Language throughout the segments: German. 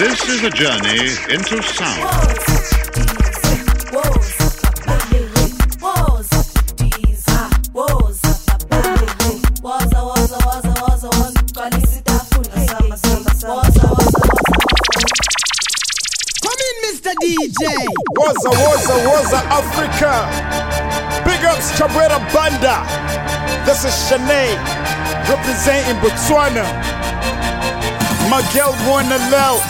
This is a journey into sound. Come in, Mr. DJ. Waza, Waza, Waza, Africa. Big ups, Chabwera Banda. This is Shanae, representing Botswana. Miguel girl wanna love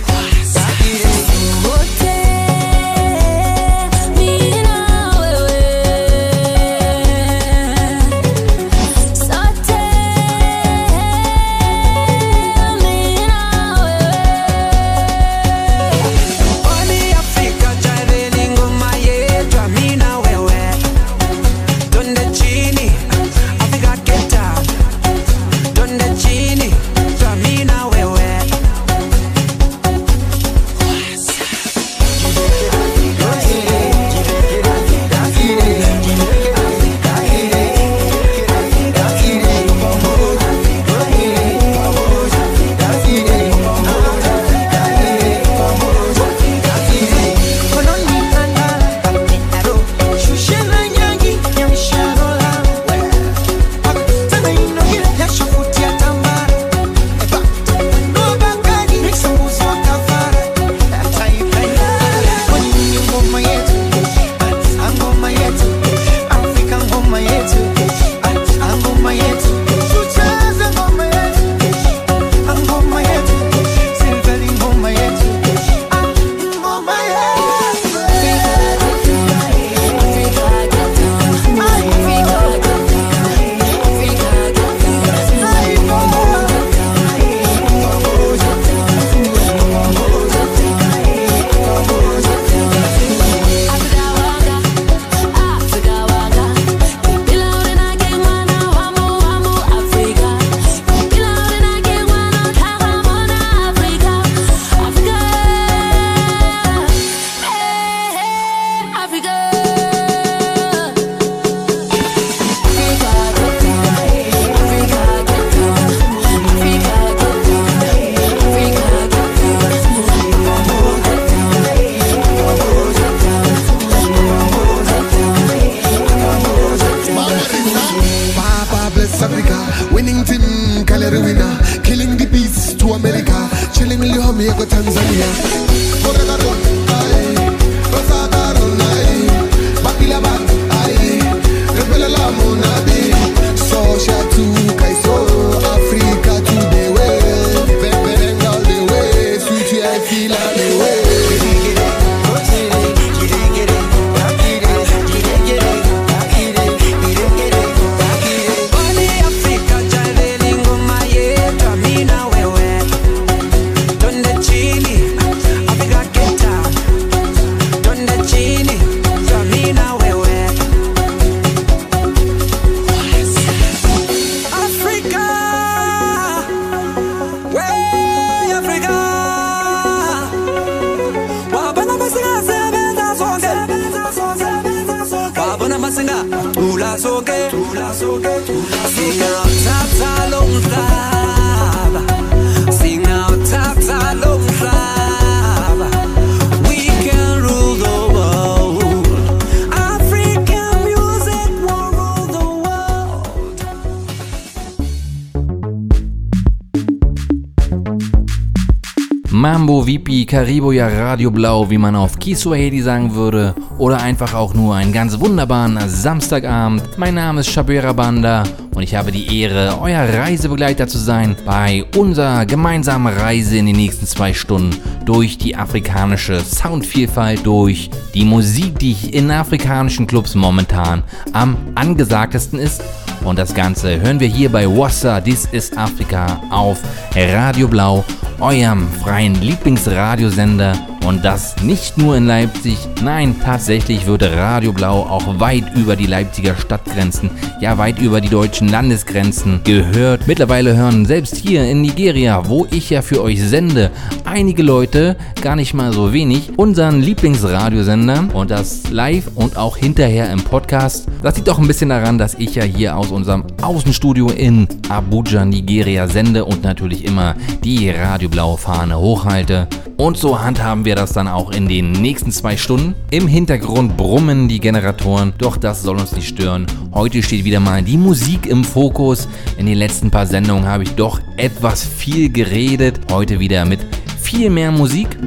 Ja Radio Blau, wie man auf Kiswahili sagen würde, oder einfach auch nur einen ganz wunderbaren Samstagabend. Mein Name ist Shabera Banda und ich habe die Ehre, euer Reisebegleiter zu sein bei unserer gemeinsamen Reise in die nächsten zwei Stunden durch die afrikanische Soundvielfalt, durch die Musik, die in afrikanischen Clubs momentan am angesagtesten ist Und das Ganze hören wir hier bei Wassa, This is Africa auf Radio Blau, eurem freien Lieblingsradiosender. Und das nicht nur in Leipzig, nein, tatsächlich wird Radio Blau auch weit über die Leipziger Stadtgrenzen, ja weit über die deutschen Landesgrenzen gehört. Mittlerweile hören selbst hier in Nigeria, wo ich ja für euch sende, einige Leute, gar nicht mal so wenig, unseren Lieblingsradiosender und das live und auch hinterher im Podcast. Das liegt auch ein bisschen daran, dass ich ja hier aus unserem Außenstudio in Abuja, Nigeria sende und natürlich immer die radioblaue Fahne hochhalte. Und so handhaben wir das dann auch in den nächsten zwei Stunden. Im Hintergrund brummen die Generatoren, doch das soll uns nicht stören. Heute steht wieder mal die Musik im Fokus. In den letzten paar Sendungen habe ich doch etwas viel geredet. Heute wieder mit viel mehr Musik.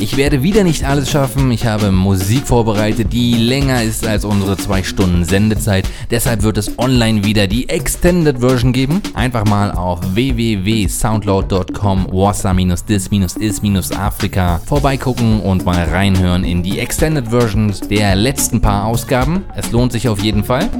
Ich werde wieder nicht alles schaffen. Ich habe Musik vorbereitet, die länger ist als unsere zwei Stunden Sendezeit. Deshalb wird es online wieder die Extended Version geben. Einfach mal auf www.soundcloud.com wassa-dis-is-afrika vorbeigucken und mal reinhören in die Extended Versions der letzten paar Ausgaben. Es lohnt sich auf jeden Fall.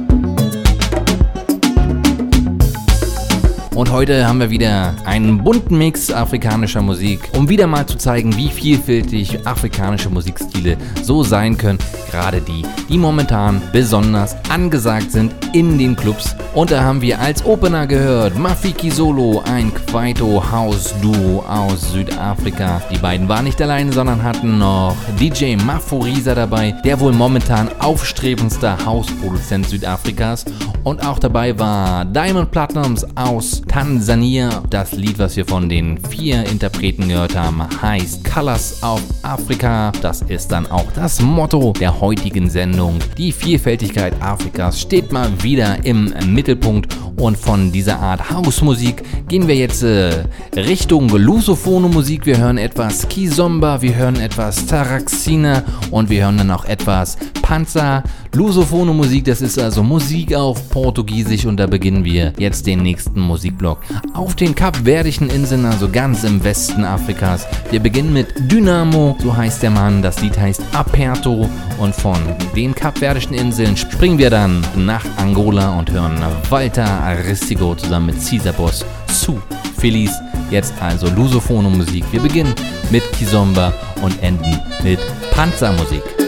Und heute haben wir wieder einen bunten Mix afrikanischer Musik, um wieder mal zu zeigen, wie vielfältig afrikanische Musikstile so sein können. Gerade die, die momentan besonders angesagt sind in den Clubs. Und da haben wir als Opener gehört Mafiki Solo, ein Kwaito House Duo aus Südafrika. Die beiden waren nicht alleine, sondern hatten noch DJ Maforisa dabei, der wohl momentan aufstrebendster Hausproduzent Südafrikas. Und auch dabei war Diamond Platinums aus Tansania. Das Lied, was wir von den vier Interpreten gehört haben, heißt Colors of Africa. Das ist dann auch das Motto der heutigen Sendung. Die Vielfältigkeit Afrikas steht mal wieder im Mittelpunkt und von dieser Art Hausmusik gehen wir jetzt äh, Richtung lusophone Musik. Wir hören etwas Kizomba, wir hören etwas Taraxina und wir hören dann auch etwas Panzer. Lusophone Musik, das ist also Musik auf Portugiesisch und da beginnen wir jetzt den nächsten Musikblock. Auf den Kapverdischen Inseln, also ganz im Westen Afrikas. Wir beginnen mit Dynamo, so heißt der Mann. Das Lied heißt Aperto und von den Kapverdischen Inseln springen wir dann nach Angola und hören Walter Aristigo zusammen mit Caesar Boss zu Phillies. Jetzt also Lusophone Musik. Wir beginnen mit Kizomba und enden mit Panzermusik.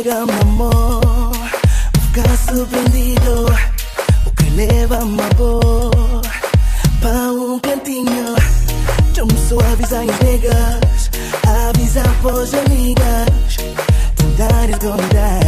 entrega mi amor. Nunca sorprendido o que leva mi amor. Pra um cantinho, yo me suaviza as negas. Avisa a amigas, tentar esconder.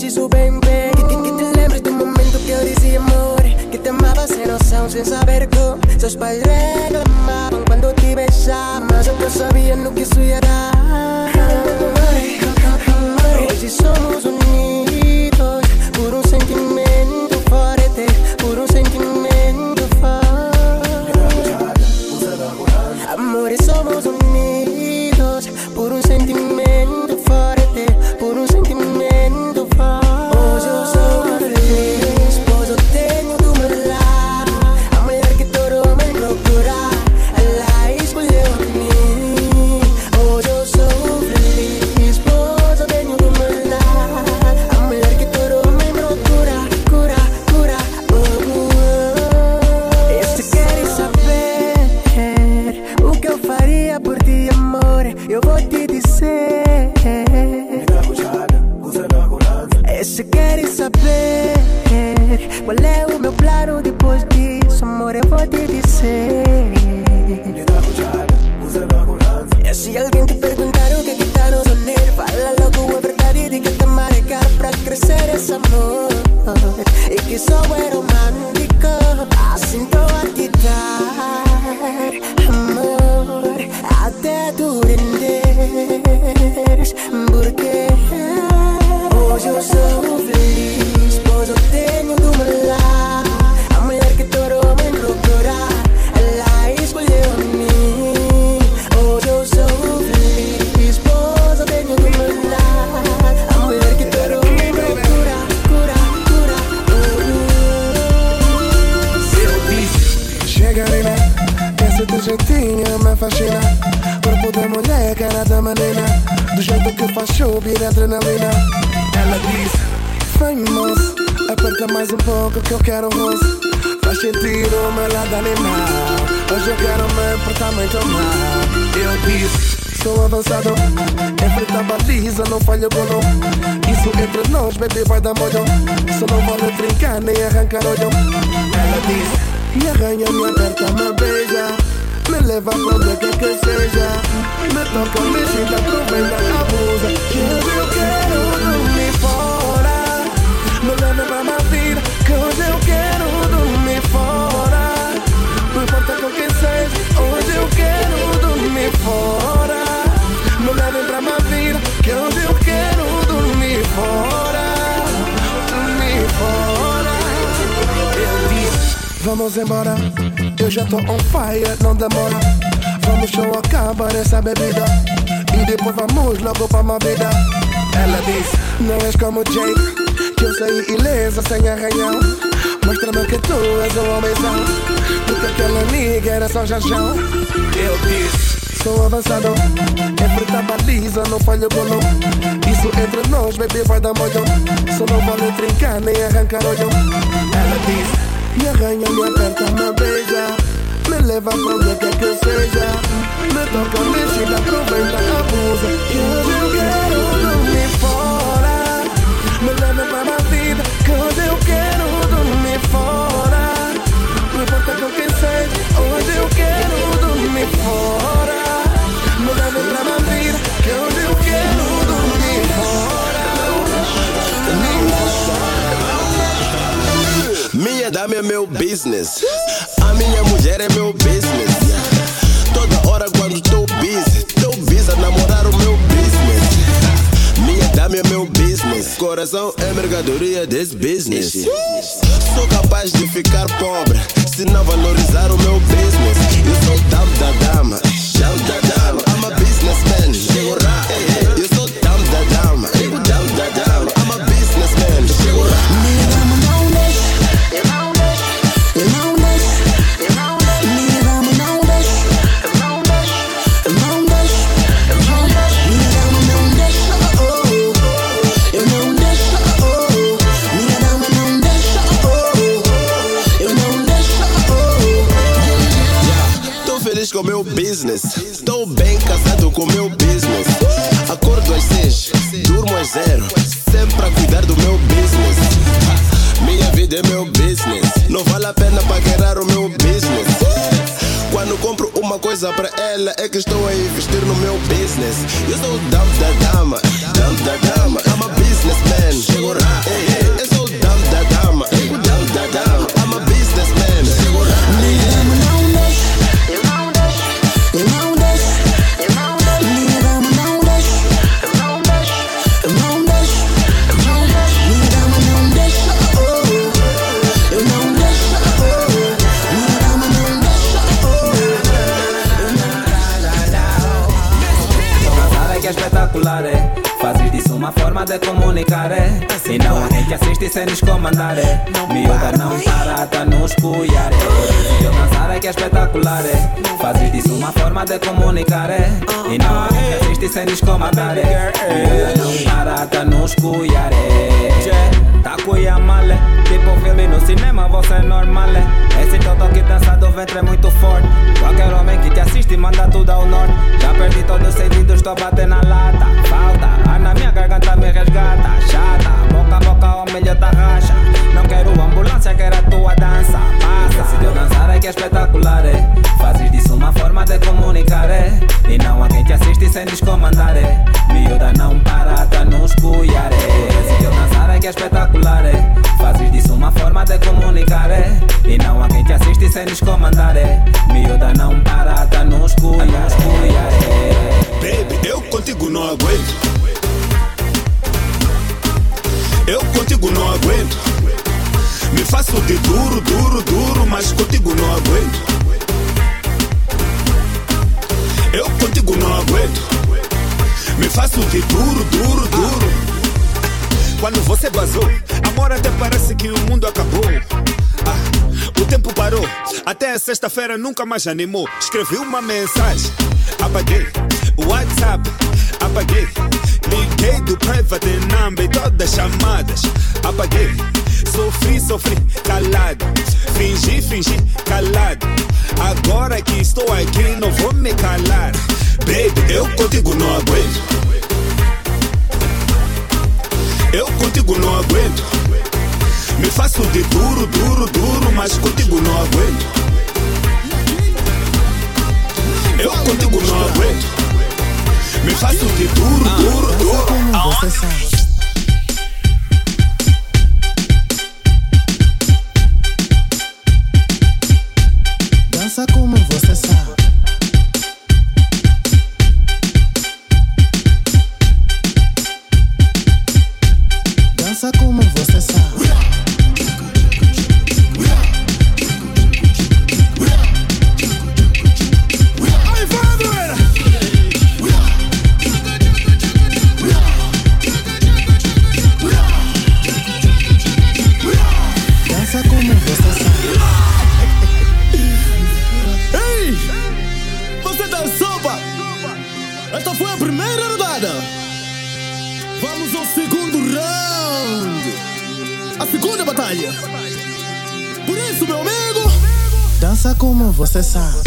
piaci su ben bene Ti, ti, ti del momento che io dissi amore Che ti amava se non sa un senza vergo So sbagliare reclamavano quando ti besavo Ma se non sapevano che sui era Amore, amore Oggi somos un comunicar E não há quem te assiste sem nos comandar Miúda não para, tá nos cuiar Se eu dançar é que é espetacular Fazes disso uma forma de comunicar E não há quem te assiste sem nos comandar Miúda não para, tá nos cuiar Tá cuia male, tipo filme no cinema, você é normal Esse teu toque dança do ventre é muito forte. Qualquer homem que te assiste manda tudo ao norte. Já perdi todos os sentidos, estou batendo na lata. Falta, na minha garganta me resgata Chata, boca a boca o milho tá racha Não quero ambulância, quero a tua dança Passa, se deu dançar é que é espetacular é. Fazes disso uma forma de comunicar é. E não há quem te assiste sem descomandar é. Miúda não para, tá nos cuiar é. Se deu dançar é que é espetacular é. Fazes disso uma forma de comunicar é. E não há quem te assiste sem descomandar é. Miúda não para, tá nos cuiar é. Baby, eu contigo não aguento. Contigo não aguento. Me faço de duro, duro, duro, mas contigo não aguento. Eu contigo não aguento. Me faço de duro, duro, duro. Quando você vazou, amor até parece que o mundo acabou. Ah, o tempo parou, até a sexta-feira nunca mais animou. Escrevi uma mensagem, apaguei. WhatsApp, apaguei. Liguei do private number e todas as chamadas, apaguei. Sofri, sofri, calado. Fingi, fingi, calado. Agora que estou aqui, não vou me calar. Baby, eu contigo não aguento. Eu contigo não aguento. Me faço de duro, duro, duro, mas contigo não aguento. Eu contigo não aguento. Me faço de duro, duro, duro. Aonde? c'est ça.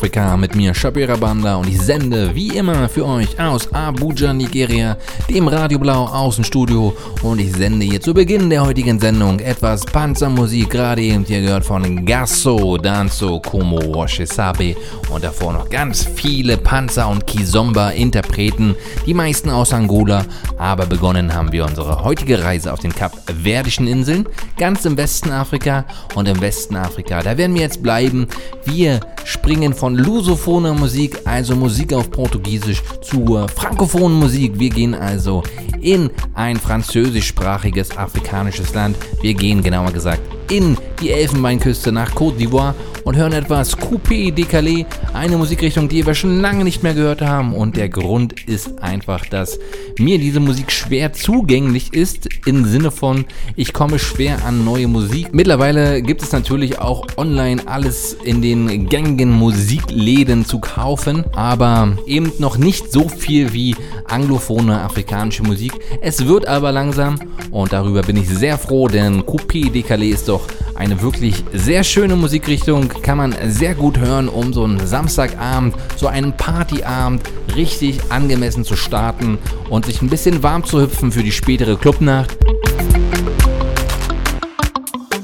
Afrika mit mir Shabira Banda. Und ich sende wie immer für euch aus Abuja, Nigeria, dem Radio Blau Außenstudio. Und ich sende hier zu Beginn der heutigen Sendung etwas Panzermusik, gerade eben hier gehört von Gasso, Danzo, Como, Washisabe und davor noch ganz viele Panzer- und Kizomba-Interpreten, die meisten aus Angola, aber begonnen haben wir unsere heutige Reise auf den Kapverdischen Inseln, ganz im Westen Afrika und im Westen Afrika, da werden wir jetzt bleiben. Wir springen von lusophoner Musik, also Musik auf Portugiesisch, zur frankophonen Musik. Wir gehen also in ein französischsprachiges afrikanisches Land. Wir gehen genauer gesagt in die Elfenbeinküste nach Côte d'Ivoire und hören etwas Coupé Décalé, eine Musikrichtung, die wir schon lange nicht mehr gehört haben. Und der Grund ist einfach, dass mir diese Musik schwer zugänglich ist, im Sinne von, ich komme schwer an neue Musik. Mittlerweile gibt es natürlich auch online alles in den gängigen Musikläden zu kaufen, aber eben noch nicht so viel wie anglophone afrikanische Musik. Es wird aber langsam und darüber bin ich sehr froh, denn Coupé Décalé ist doch Eine wirklich sehr schöne Musikrichtung, kann man sehr gut hören, um so einen Samstagabend, so einen Partyabend richtig angemessen zu starten und sich ein bisschen warm zu hüpfen für die spätere Clubnacht.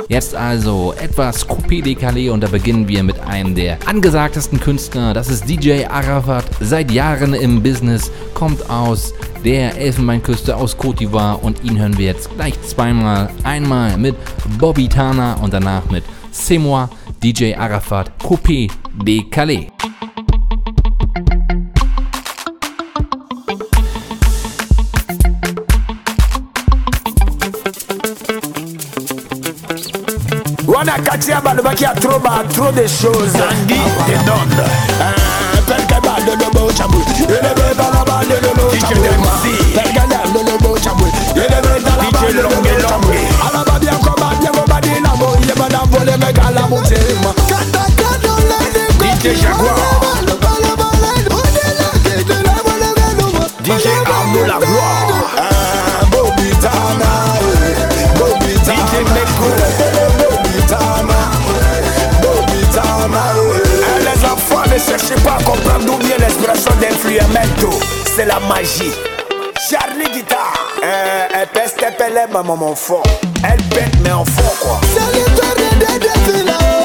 Jetzt also etwas Coupé décalé und da beginnen wir mit einem der angesagtesten Künstler. Das ist DJ Arafat, seit Jahren im Business, kommt aus der Elfenbeinküste aus Côte d'Ivoire und ihn hören wir jetzt gleich zweimal. Einmal mit Bobby Tana und danach mit C'est DJ Arafat, Coupé décalé. wana kati ya balo baki ya trop ba trop de choses. Andi et donne pelke ba de lobo chabu elebe bala ba de lobo chabu pelke da de lobo chabu elebe bala ba de de DJ Arnaud la gloire Bobby Tana Bobby Tana DJ Meko Les enfants ne cherchez pas à comprendre d'où vient l'expression d'influamento C'est la magie Charlie Guitar euh, Elle peste, elle pèle, maman mon fort Elle pète mais en fond quoi C'est l'histoire deux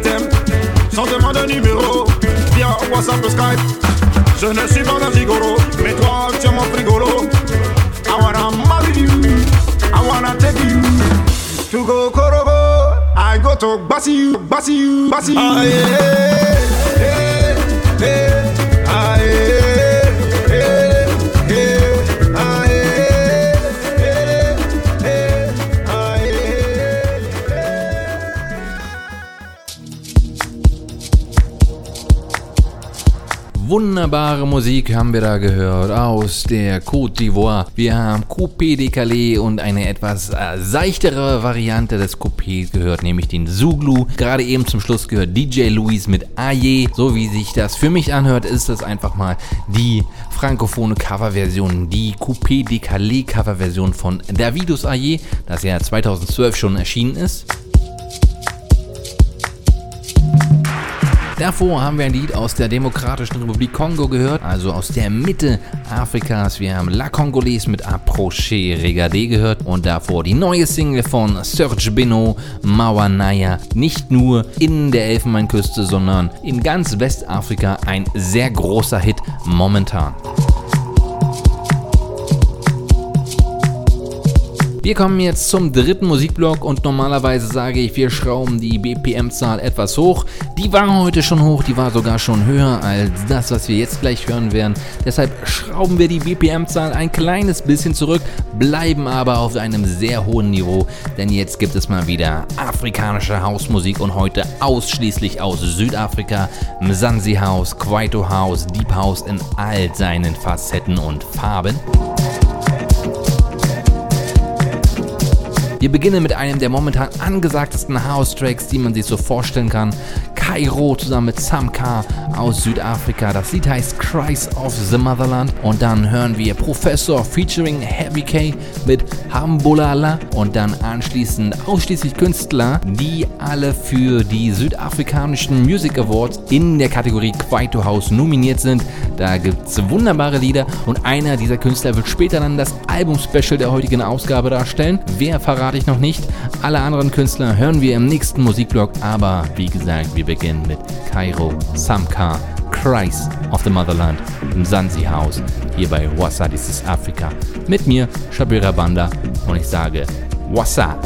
t'aime. Sans demander numéro, via WhatsApp ou Skype. Je ne suis pas un gigolo, mais toi tu es mon frigolo. I wanna marry you, I wanna take you to go Korogo. I go to Basi you, Basi you, Basi you. Ah, yeah, yeah, yeah, ah, yeah. Wunderbare Musik haben wir da gehört aus der Côte d'Ivoire. Wir haben Coupé de Calais und eine etwas äh, seichtere Variante des Coupés gehört, nämlich den Zuglu. Gerade eben zum Schluss gehört DJ Louis mit Aye. So wie sich das für mich anhört, ist das einfach mal die frankophone Coverversion, die Coupé de Calais Coverversion von Davidus Aye, das ja 2012 schon erschienen ist. Davor haben wir ein Lied aus der Demokratischen Republik Kongo gehört, also aus der Mitte Afrikas. Wir haben La Congolese mit Approché Regardé gehört und davor die neue Single von Serge Beno, Mawanaya. Nicht nur in der Elfenbeinküste, sondern in ganz Westafrika ein sehr großer Hit momentan. Wir kommen jetzt zum dritten Musikblock und normalerweise sage ich, wir schrauben die BPM-Zahl etwas hoch. Die war heute schon hoch, die war sogar schon höher als das, was wir jetzt gleich hören werden. Deshalb schrauben wir die BPM-Zahl ein kleines bisschen zurück, bleiben aber auf einem sehr hohen Niveau, denn jetzt gibt es mal wieder afrikanische Hausmusik und heute ausschließlich aus Südafrika. Mzansi House, Kwaito House, Deep House in all seinen Facetten und Farben. Wir beginnen mit einem der momentan angesagtesten House-Tracks, die man sich so vorstellen kann. Kairo zusammen mit Samka aus Südafrika. Das Lied heißt Christ of the Motherland. Und dann hören wir Professor featuring Heavy K mit Hambolala. Und dann anschließend ausschließlich Künstler, die alle für die südafrikanischen Music Awards in der Kategorie Kwaito House nominiert sind. Da gibt es wunderbare Lieder und einer dieser Künstler wird später dann das Album-Special der heutigen Ausgabe darstellen. Wer verrate ich noch nicht. Alle anderen Künstler hören wir im nächsten Musikblog, aber wie gesagt, wir beginnen mit Kairo, Samka, Christ of the Motherland im Sansi House hier bei Wassa, this is Afrika. Mit mir, Shabira Banda und ich sage Wassa.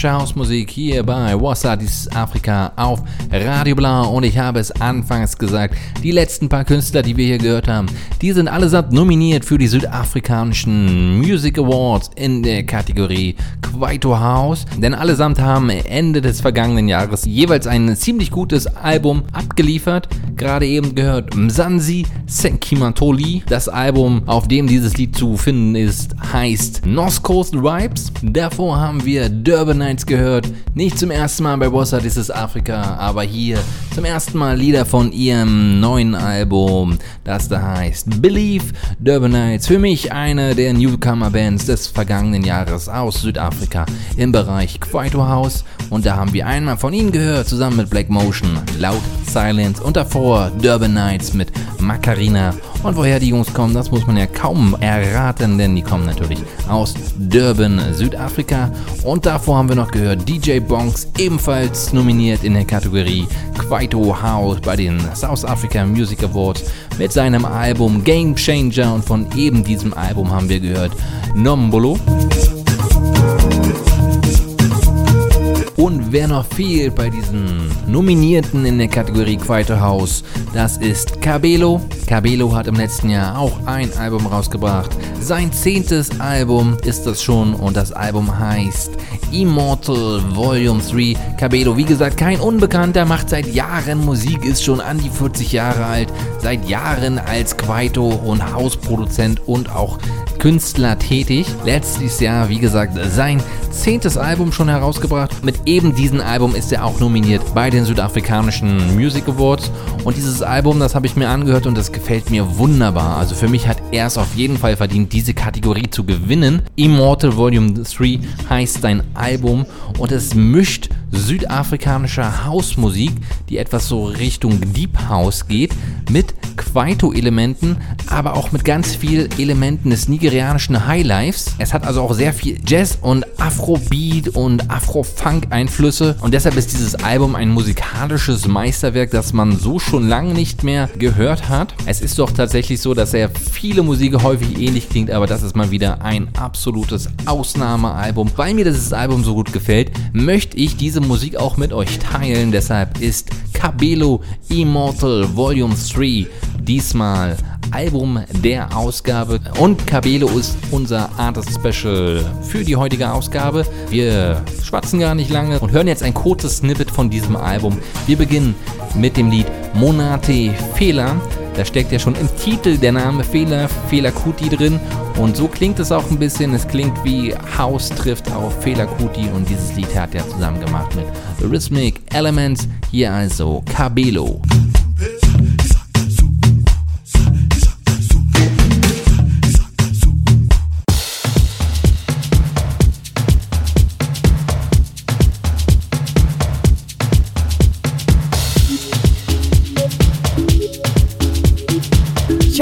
Südafrikanische Hausmusik hier bei Wasadis Afrika auf Radio Blau und ich habe es anfangs gesagt, die letzten paar Künstler, die wir hier gehört haben, die sind allesamt nominiert für die südafrikanischen Music Awards in der Kategorie Kwaito House, denn allesamt haben Ende des vergangenen Jahres jeweils ein ziemlich gutes Album abgeliefert. Gerade eben gehört Mzansi Senkimantoli. Das Album, auf dem dieses Lied zu finden ist, heißt North Coast Vibes. Davor haben wir Durban Nights gehört. Nicht zum ersten Mal bei Bossa This Afrika, aber hier zum ersten Mal Lieder von ihrem neuen Album, das da heißt Believe Durban Nights. Für mich eine der Newcomer-Bands des vergangenen Jahres aus Südafrika im Bereich Kwaito House. Und da haben wir einmal von ihnen gehört, zusammen mit Black Motion, Loud Silence und davor Durban Nights mit Macarena. Und woher die Jungs kommen, das muss man ja kaum erraten, denn die kommen natürlich aus Durban, Südafrika. Und davor haben wir noch gehört DJ Bonks, ebenfalls nominiert in der Kategorie Kwaito House bei den South Africa Music Awards mit seinem Album Game Changer. Und von eben diesem Album haben wir gehört Nombolo. Wer noch fehlt bei diesen Nominierten in der Kategorie Quiet House, das ist Cabello. Cabello hat im letzten Jahr auch ein Album rausgebracht. Sein zehntes Album ist das schon und das Album heißt Immortal Volume 3. Cabello, wie gesagt, kein Unbekannter, macht seit Jahren Musik, ist schon an die 40 Jahre alt, seit Jahren als Quaito und Hausproduzent und auch Künstler tätig. Letztes Jahr, wie gesagt, sein zehntes Album schon herausgebracht. Mit eben diesem Album ist er auch nominiert bei den südafrikanischen Music Awards. Und dieses Album, das habe ich mir angehört und das gefällt mir wunderbar. Also für mich hat er es auf jeden Fall verdient, diese Kategorie zu gewinnen. Immortal Volume 3 heißt sein Album und es mischt südafrikanische Hausmusik, die etwas so Richtung Deep House geht, mit Kwaito-Elementen, aber auch mit ganz vielen Elementen des nigerianischen Highlifes. Es hat also auch sehr viel Jazz und Afrobeat und Afro-Funk-Einflüsse und deshalb ist dieses Album ein musikalisches Meisterwerk, das man so schon lange nicht mehr gehört hat. Es ist doch tatsächlich so, dass sehr viele Musik häufig ähnlich klingt, aber das ist mal wieder ein absolutes Ausnahmealbum. Weil mir dieses Album so gut gefällt, möchte ich diese Musik auch mit euch teilen. Deshalb ist Cabello Immortal Volume 3 diesmal Album der Ausgabe und Cabello ist unser Artist Special für die heutige Ausgabe. Wir schwatzen gar nicht lange und hören jetzt ein kurzes Snippet von diesem Album. Wir beginnen mit dem Lied Monate Fehler. Da steckt ja schon im Titel der Name Fehler, Fehler Kuti drin und so klingt es auch ein bisschen. Es klingt wie House trifft auf Fehler Kuti und dieses Lied hat er zusammen gemacht mit Rhythmic Elements. Hier also Cabello.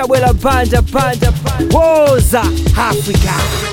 Banja Banja Banja Woza Africa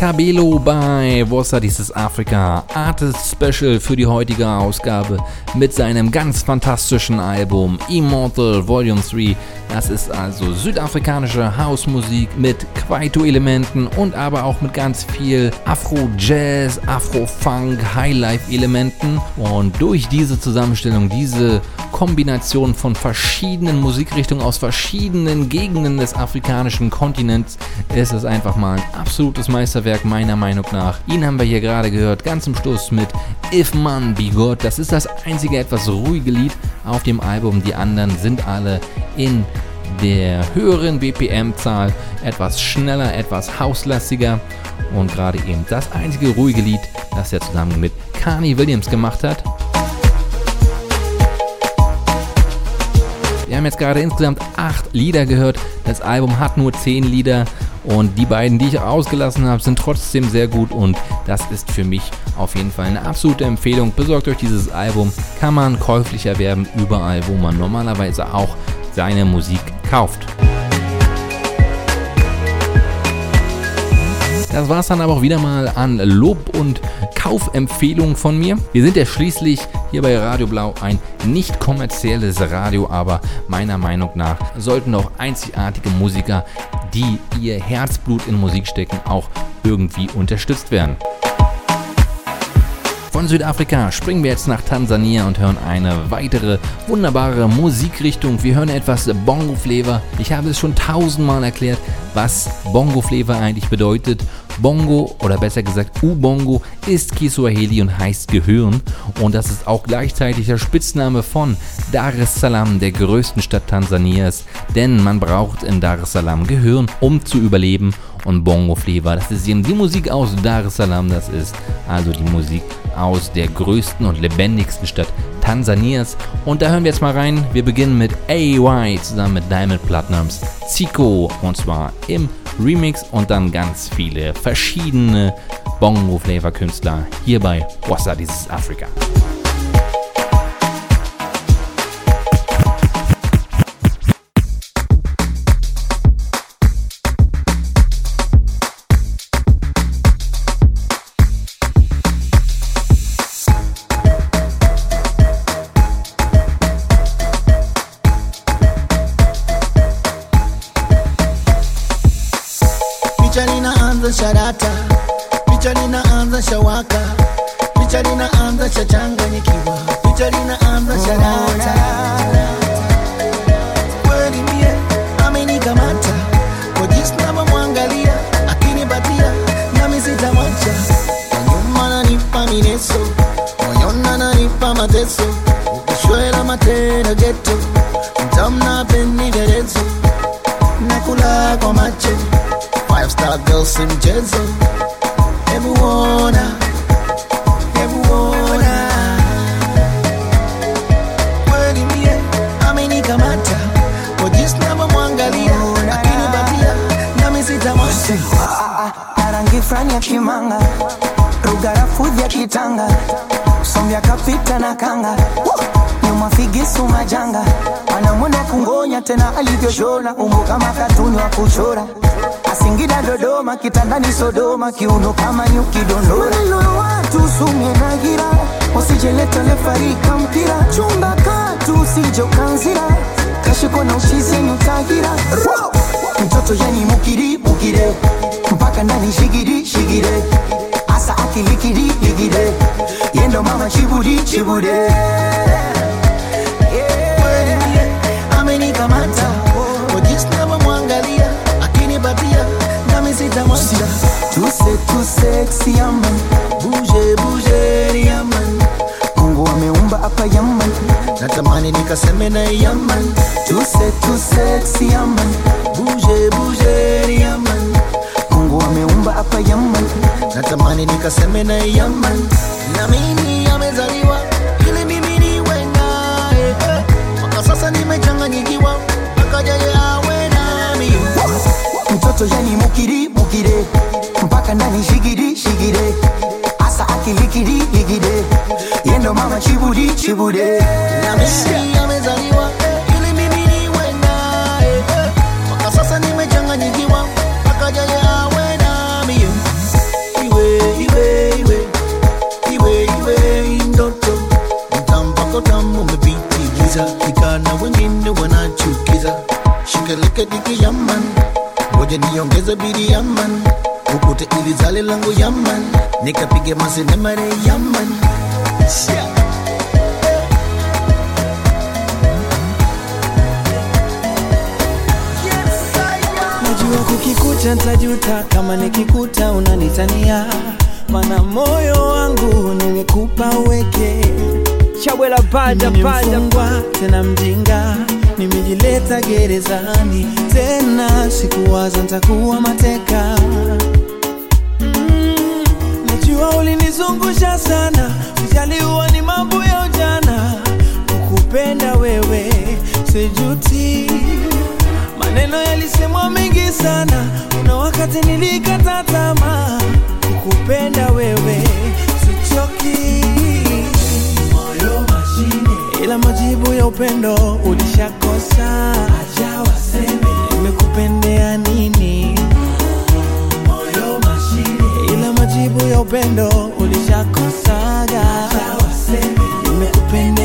ricca Melo bei Wasser dieses Afrika Artist Special für die heutige Ausgabe mit seinem ganz fantastischen Album Immortal Volume 3. Das ist also südafrikanische Hausmusik mit Kwaito-Elementen und aber auch mit ganz viel Afro-Jazz, Afro-Funk, Highlife-Elementen. Und durch diese Zusammenstellung, diese Kombination von verschiedenen Musikrichtungen aus verschiedenen Gegenden des afrikanischen Kontinents ist es einfach mal ein absolutes Meisterwerk meiner Meinung nach. Ihn haben wir hier gerade gehört, ganz zum Schluss mit If Man Be God. Das ist das einzige etwas ruhige Lied auf dem Album. Die anderen sind alle in der höheren BPM-Zahl, etwas schneller, etwas hauslastiger und gerade eben das einzige ruhige Lied, das er zusammen mit Carney Williams gemacht hat. Wir haben jetzt gerade insgesamt acht Lieder gehört. Das Album hat nur zehn Lieder und die beiden, die ich ausgelassen habe, sind trotzdem sehr gut und das ist für mich auf jeden Fall eine absolute Empfehlung. Besorgt euch dieses Album, kann man käuflich erwerben, überall, wo man normalerweise auch seine Musik kauft. Das war's dann aber auch wieder mal an Lob und Kaufempfehlungen von mir. Wir sind ja schließlich hier bei Radio Blau ein nicht kommerzielles Radio, aber meiner Meinung nach sollten auch einzigartige Musiker, die ihr Herzblut in Musik stecken, auch irgendwie unterstützt werden. Von Südafrika springen wir jetzt nach Tansania und hören eine weitere wunderbare Musikrichtung. Wir hören etwas Bongo Flavor. Ich habe es schon tausendmal erklärt, was Bongo Flavor eigentlich bedeutet. Bongo oder besser gesagt Ubongo ist Kiswahili und heißt Gehirn. Und das ist auch gleichzeitig der Spitzname von Dar es Salaam, der größten Stadt Tansanias, denn man braucht in Dar es Salaam Gehirn, um zu überleben. Und Bongo Flavor, das ist eben die Musik aus Dar es Salaam, das ist also die Musik aus der größten und lebendigsten Stadt Tansanias. Und da hören wir jetzt mal rein. Wir beginnen mit AY zusammen mit Diamond Platinums Zico und zwar im Remix und dann ganz viele verschiedene Bongo-Flavor-Künstler hier bei Wassa Dieses Afrika. Alivyoshona umbo kama katuni wa kuchora. Asingida dodoma kitandani sodoma kiuno kama nyuki dondora. Maneno ya watu sumye na gira usijeletele na yaman. Tuse tuse yaman. Buje buje yaman. Mungu ameumba hapa yaman. Natamani nikaseme na yaman. Na mimi amezaliwa ili mimi niwe naye. Mpaka sasa nimechanganyikiwa akaja ye awe nami. Mtoto yani mukiri mukire. Mpaka ndani shigiri shigire. Asa akilikiri ligide yendo mama chibudi chibude na mimi shikeleke diki yaman ngoja niongeze bidi yaman ukute ili zale langu yaman nikapige masenemare yaman yeah. najua kukikuta ntajuta kama nikikuta unanitania. Mana moyo wangu nimekupa weke, Chabwela paja paja, tena mjinga nimejileta gerezani. Tena, sikuwaza nitakuwa mateka. Mm, najua ulinizungusha sana, ujaliwa ni mambo ya ujana, kukupenda wewe sejuti, maneno yalisemwa mengi sana, una wakati nilikata tamaa, Kukupenda wewe sichoki ila majibu ya upendo ulishakosa. Acha waseme nimekupendea nini, moyo mashine, ila majibu ya upendo ulishakosaga. Acha waseme nimekupendea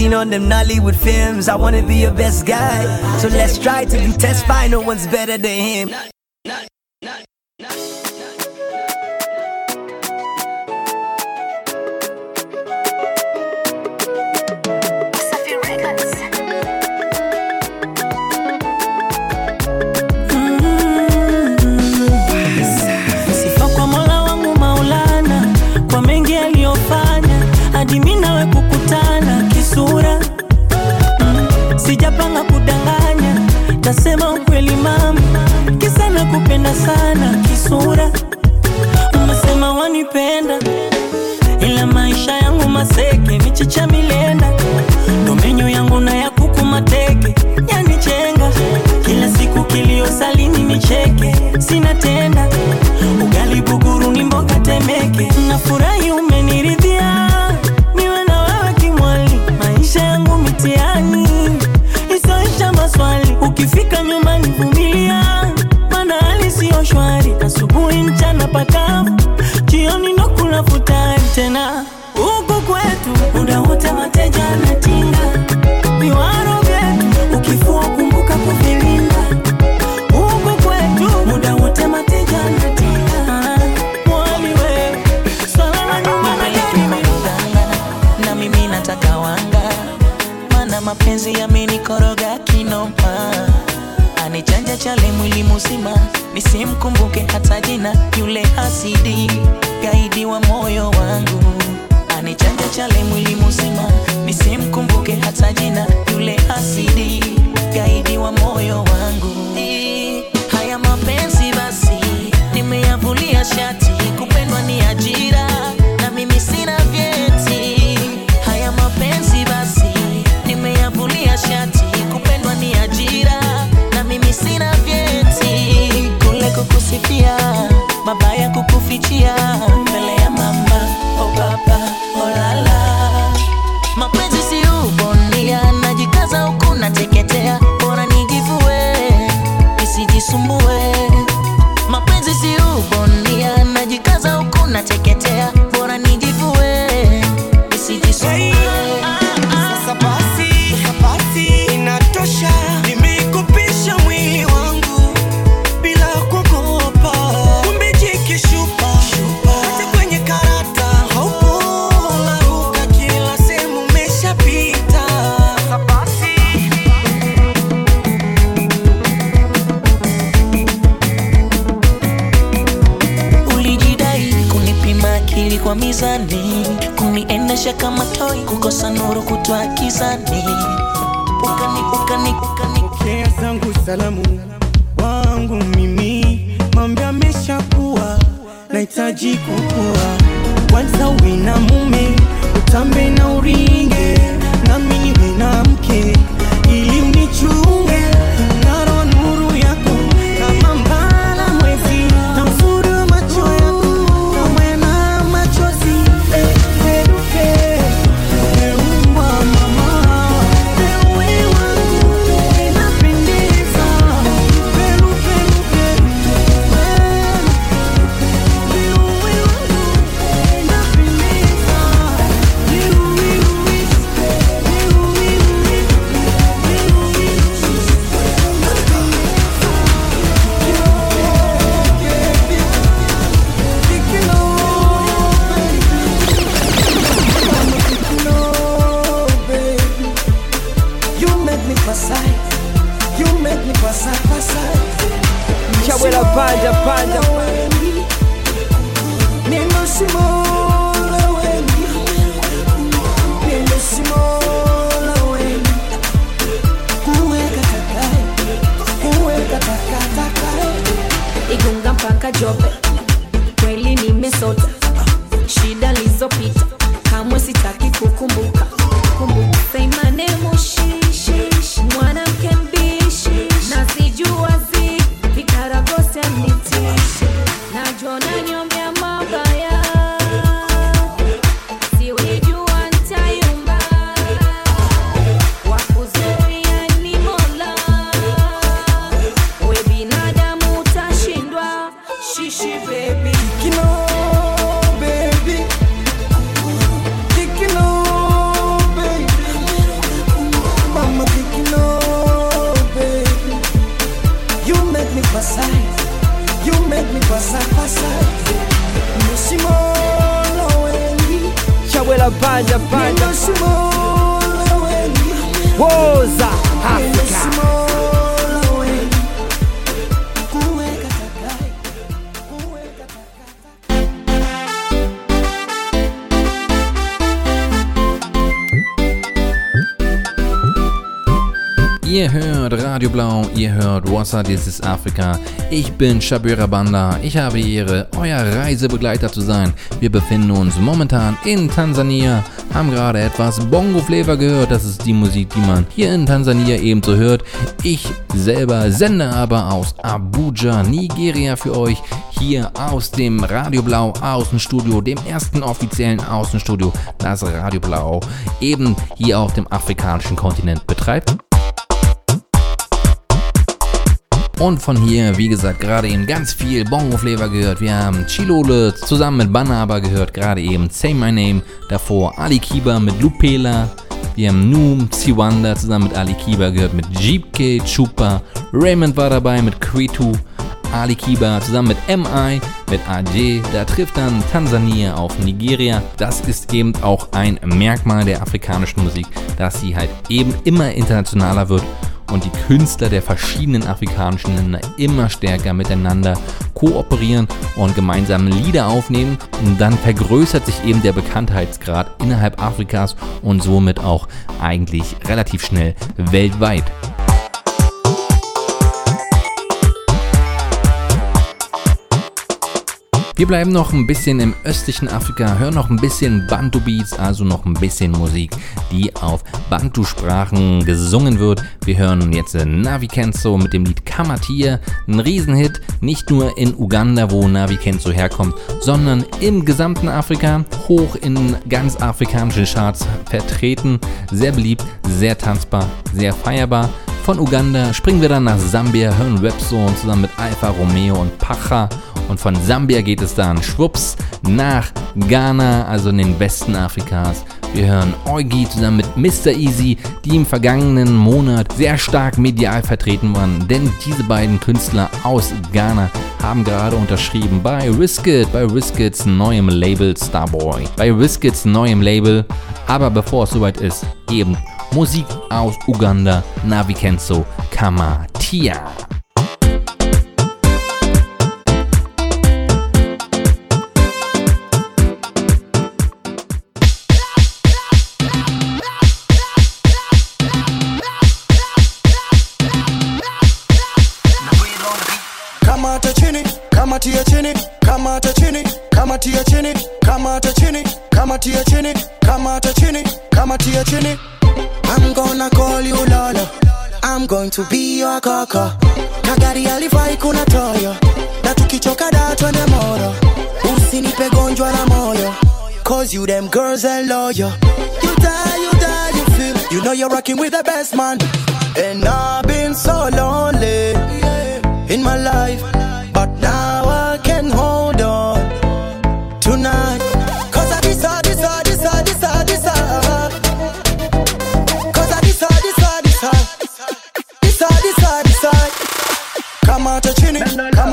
seen on them Nollywood films. I wanna be your best guy. So let's try to do test. No one's better than him. This is Afrika. Ich bin Shabira Banda. Ich habe die Ehre, euer Reisebegleiter zu sein. Wir befinden uns momentan in Tansania, haben gerade etwas Bongo Flavor gehört. Das ist die Musik, die man hier in Tansania eben so hört. Ich selber sende aber aus Abuja, Nigeria für euch. Hier aus dem Radio Blau Außenstudio, dem ersten offiziellen Außenstudio, das Radio Blau eben hier auf dem afrikanischen Kontinent betreibt. Und von hier, wie gesagt, gerade eben ganz viel Bongo Flavor gehört. Wir haben Chilole zusammen mit Banaba gehört, gerade eben Say My Name. Davor Ali Kiba mit Lupela. Wir haben Noom, Siwanda zusammen mit Ali Kiba gehört mit Jeepke, Chupa. Raymond war dabei mit Kretu. Ali Kiba zusammen mit MI, mit AJ. Da trifft dann Tansania auf Nigeria. Das ist eben auch ein Merkmal der afrikanischen Musik, dass sie halt eben immer internationaler wird und die Künstler der verschiedenen afrikanischen Länder immer stärker miteinander kooperieren und gemeinsame Lieder aufnehmen. Und dann vergrößert sich eben der Bekanntheitsgrad innerhalb Afrikas und somit auch eigentlich relativ schnell weltweit. Wir bleiben noch ein bisschen im östlichen Afrika, hören noch ein bisschen Bantu Beats, also noch ein bisschen Musik, die auf Bantu-Sprachen gesungen wird. Wir hören jetzt Navi Kenzo mit dem Lied Kamatia, ein Riesenhit, nicht nur in Uganda, wo Navi Kenzo herkommt, sondern im gesamten Afrika, hoch in ganz afrikanischen Charts vertreten, sehr beliebt, sehr tanzbar, sehr feierbar. Von Uganda springen wir dann nach Sambia, hören Rap-Zone zusammen mit Alfa Romeo und Pacha. Und von Sambia geht es dann schwupps nach Ghana, also in den Westen Afrikas. Wir hören Eugi zusammen mit Mr. Easy, die im vergangenen Monat sehr stark medial vertreten waren, denn diese beiden Künstler aus Ghana haben gerade unterschrieben bei Riskit, bei Riskits neuem Label Starboy, bei Riskits neuem Label. Aber bevor es soweit ist, eben Musik aus Uganda, Navi Kenzo, Kamatia. Kamatia chini, kamata chini, kamatia chini. I'm gonna call you Lola. I'm going to be your kaka. Kagari alivai kuna toyo. Na tukichoka da twende moro. Usinipe gonjwa la moyo. Cause you them girls are loyal. You die, you die, you feel. You know you're rocking with the best man. And I've been so lonely in my life.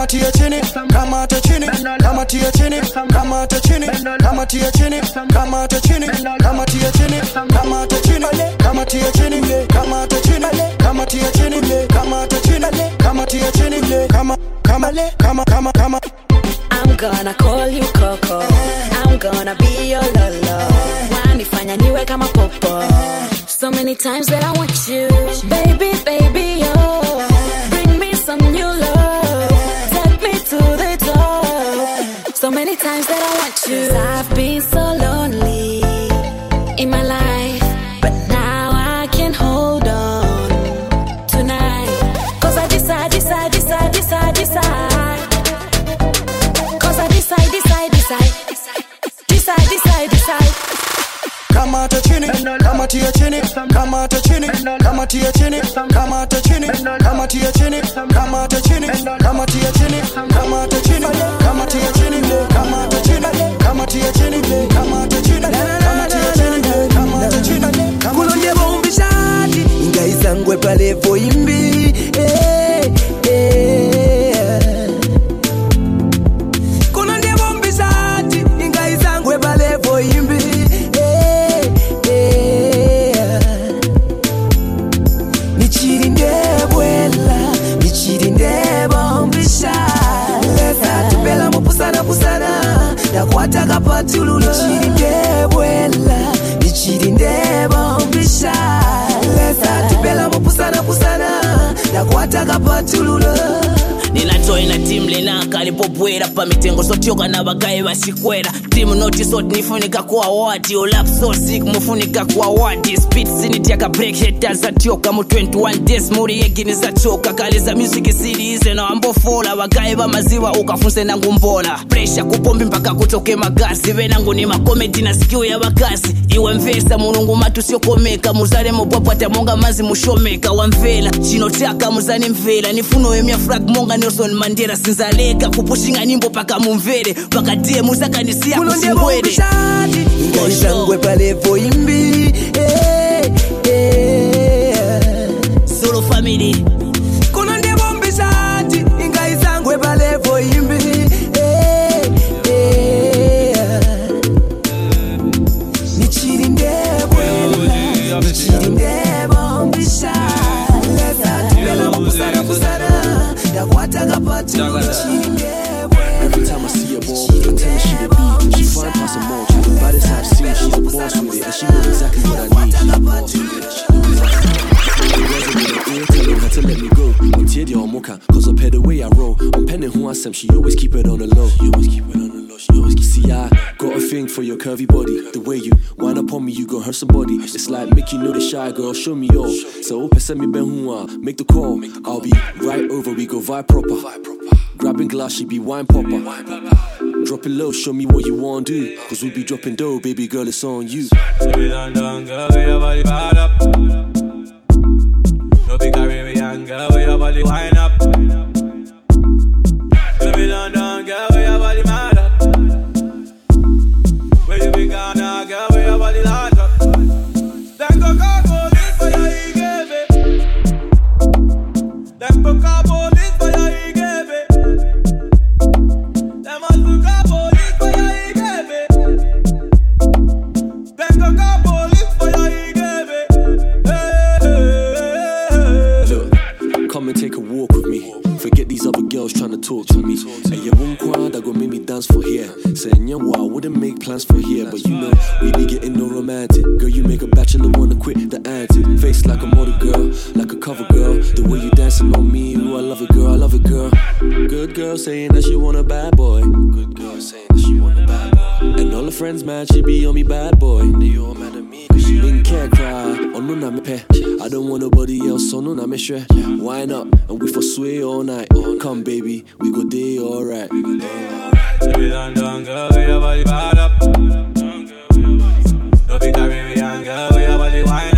Kamatia chini, kamata chini, kamatia chini, kamata chini, kamatia chini, kamata chini, kamatia chini, kamata chini, kamatia chini, kamata chini, kamatia chini, kamata chini, kamatia chini, kama kama kama kama kama I'm gonna call you Coco. I'm gonna be your lolo. Wanifanya niwe kama popo. So many times that I want out to your chinny, come out to chinny, come out to your chinny, come out to chinny, come out to your chinny, come out to chinny, come out to your chinny, come out to chinny, come out to your chinny, come out to chinny, come out to your chinny, come out to chinny, come out to your chinny, come out to chinny. Kulonde bombi shati, ngaisa ngwe pale voimbi. atakapatulula kapatulula kali timu linaka alipobwera pamitengo tioka na bagayi basikwera timu notisoti nifunika kwa wati olap so sick mufunika kwa wati speed siniti yaka break haters atyoka mu 21 days. Muri yegini zachoka kale za music silize na ambofola bagayi bamaziwa ukafunse nangu mbola presha kupombi mpaka kutoke magazi. Venangu ni makomedi na skill ya bakazi. Iwe mvesa mulungu matu siokomeka muzale mubwapwata monga mazi mushomeka. Wamvela chinotaka muzani mvela. Nifuno yemya frag monga nelson mandera sinzaleka kupushinga nyimbo paka mumvere paka demu zakanisiya kusimbwere ngoshangwe pale voimbi hey, hey. solo family. Kapati nichiri Every time I see a ball, I tell her she the beat. She fine past a mall, she the baddest I've seen. She's a boss with it, and she knows exactly what I need. She's a boss with telling her to let me go. I'm teared on mocha, cause I pay the way I roll. I'm penning who I am, she always keep it on the low. She always keep it on the low. She always keep See, I got a thing for your curvy body. The way you wind up on me, you gon' hurt somebody. It's like Mickey, know the shy girl, show me all. So open, send me Ben Hua, make the call. I'll be right over, we go vibe proper. Grabbing glass, she be wine popper. Drop it low, show me what you want to do. Cause we be dropping dough, baby girl, it's on you. Girl, where your body up. No girl, where your body wind up. Down, girl, where your body mad up. Where you be gone now, girl, where your body light plans for here. But you know, we be getting no romantic. Girl, you make a bachelor wanna quit the antic. Face like a model girl, like a cover girl. The way you dancing on me, ooh, I love it, girl, I love it, girl. Good girl saying that she want a bad boy. Good girl saying that she want a bad boy. And all her friends mad, she be on me bad boy. They all mad at me, cause she didn't care cry. Oh no, na me. I don't want nobody else, so no, na me shre. Wine up, and we for sway all night. Come, baby, we go day alright. Baby, down, down, girl, where your body bad up. Don't No big Caribbean girl, where your body wind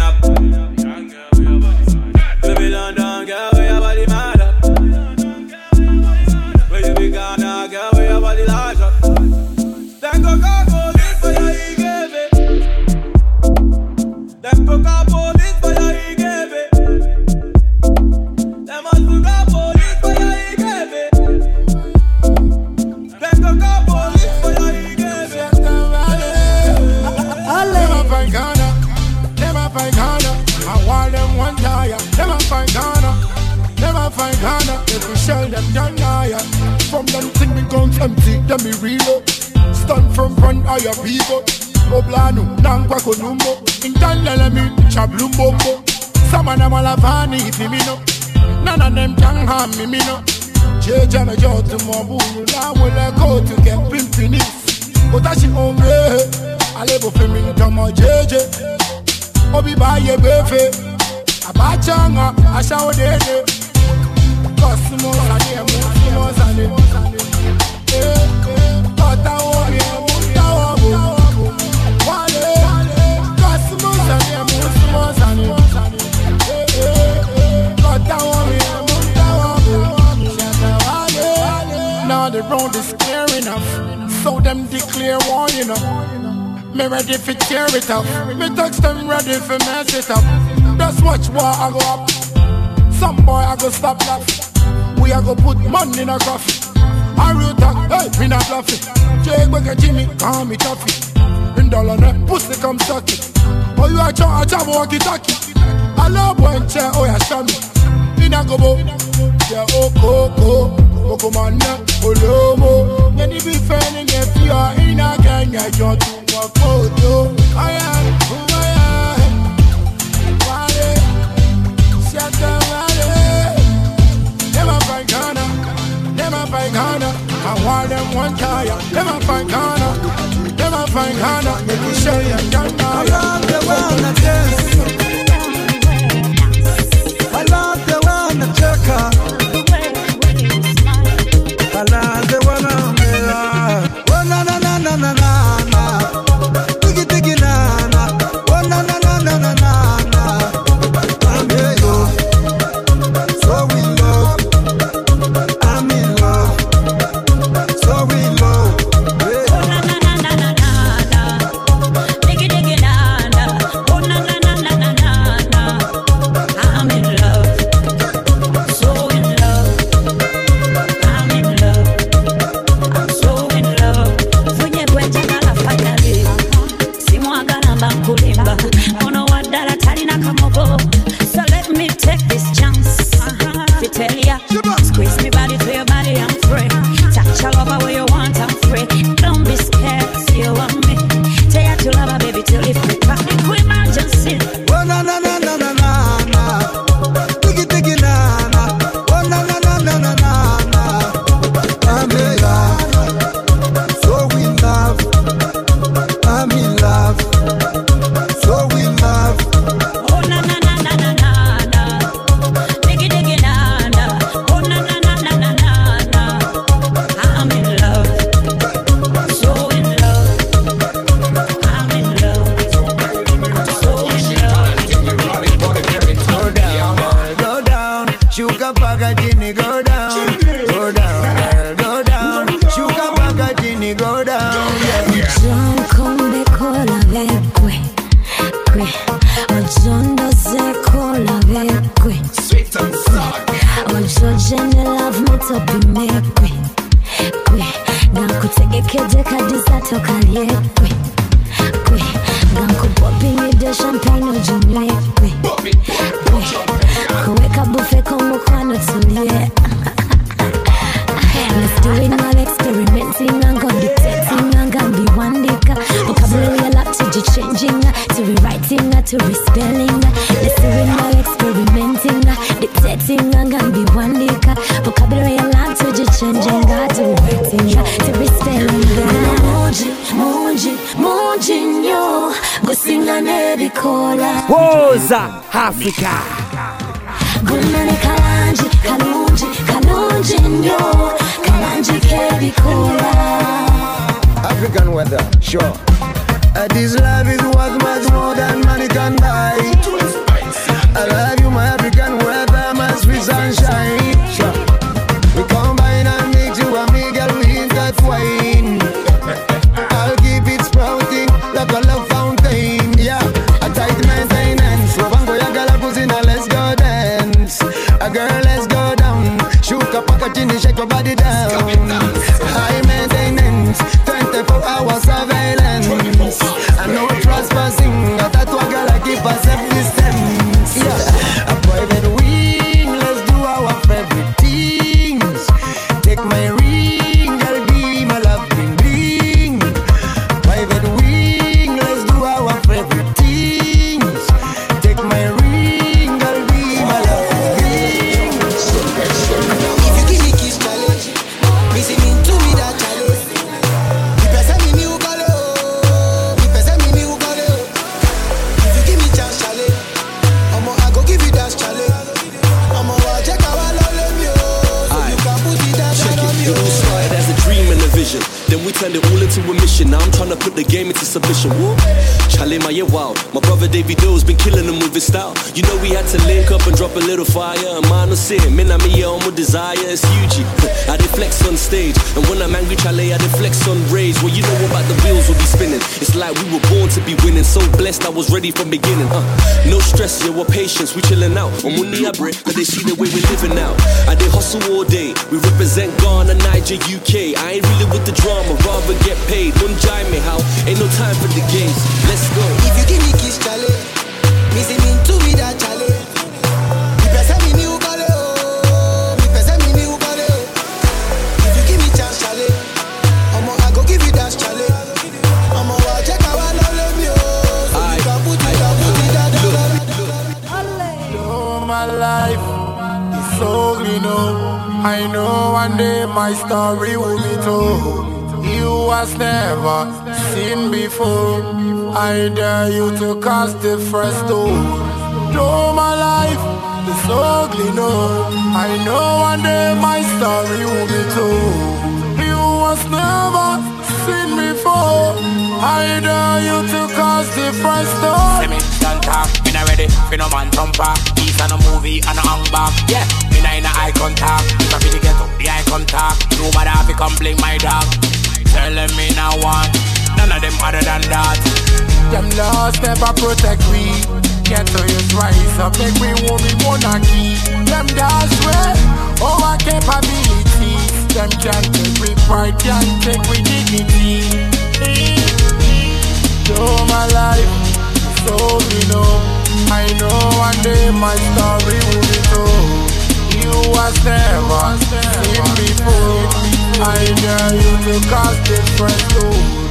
mimina jeja na jotu mabulu na wele kotu ke pimpini kotashi omre alebo femin tomo jeje obi ba ye befe. Abachanga ashawo dede cosmos ane mo cosmos ane road is clear enough, so them declare war enough. Me ready for tear it up. Me touch them ready for mess it up. Just watch what I go up. Some boy I go stop laugh. We a go put money in a coffee. I real talk, hey, me not bluffing. Jake Bugger Jimmy, call me toughy. In dollar net, pussy come suck it. Oh, you a chop, a chop, walkie talkie. I love one chair, oh, yeah, me. In a go yeah, oh, coco. Coco mokomanya olomo many be fẹni yẹn fi ọ iná kẹnyẹ jọ tó wọ fòtó ọyà ọyà wàlẹ ṣẹtẹ Never find Ghana, never find Ghana. I want them one jàyà never find Ghana, never find Ghana. èmi ṣe yẹn jẹ náà. ọlọ́ọ̀kẹ́ the á nà dẹ́sẹ̀. mungi mungi nnyo gusinga n'ebikoola woza africa gulina ne kalangi kalungi kalungi nnyo kalangi k'ebikoola african weather sure Uh, this love is worth much more than money can buy. I love you, my African weather, my sweet sunshine. nothing, you shake your body down. fire, mine no sin. Mina mi omu desire is huge. I deflex on stage, and when I'm angry, chale, I deflex on rage. Well, you know about the wheels will be spinning. It's like we were born to be winning. So blessed, I was ready from beginning. Uh, no stress, yeah, we're patience, we chilling out. On the Abre, but they see the way we living now. I did hustle all day. We represent Ghana, Niger, UK. I ain't really with the drama, rather get paid. Don't jive me how, ain't no time for the games. Let's go. I know one day my story will be told. You was never seen before. I dare you to cast the first stone. Though my life is ugly, no. I know one day my story will be told. You was never seen before. I dare you to cast the first stone. Semi, don't talk, not ready, been no man, thumper. He's on a movie, and a hang back, yeah me eye contact. If I to get up, the eye contact. Nobody have to come blame my dog. Telling me now one, none of them other than that. Them laws never protect we. Get to use rise up, make we woman monarchy. Them that's where oh, our capabilities. Them can't take we pride, can't take we dignity. Though my life is so you know, I know one day my story will be told. You was never seen before. I dare you to cast different stone.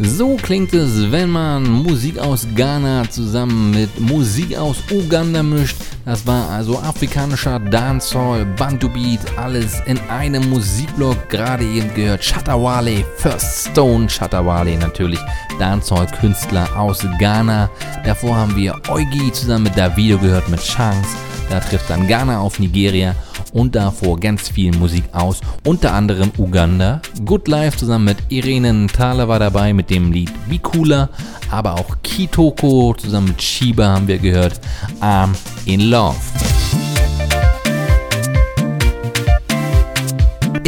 So klingt es, wenn man Musik aus Ghana zusammen mit Musik aus Uganda mischt. Das war also afrikanischer Dancehall, Bantu Beat, alles in einem Musikblock. Gerade eben gehört Shatawale, First Stone Shatawale natürlich, Dancehall-Künstler aus Ghana. Davor haben wir Eugi zusammen mit Davido gehört mit Chance. Da trifft dann Ghana auf Nigeria und davor ganz viel Musik aus, unter anderem Uganda. Good Life zusammen mit Irene Thaler war dabei mit dem Lied Be Cooler, aber auch Kitoko zusammen mit Shiba haben wir gehört, I'm in Love.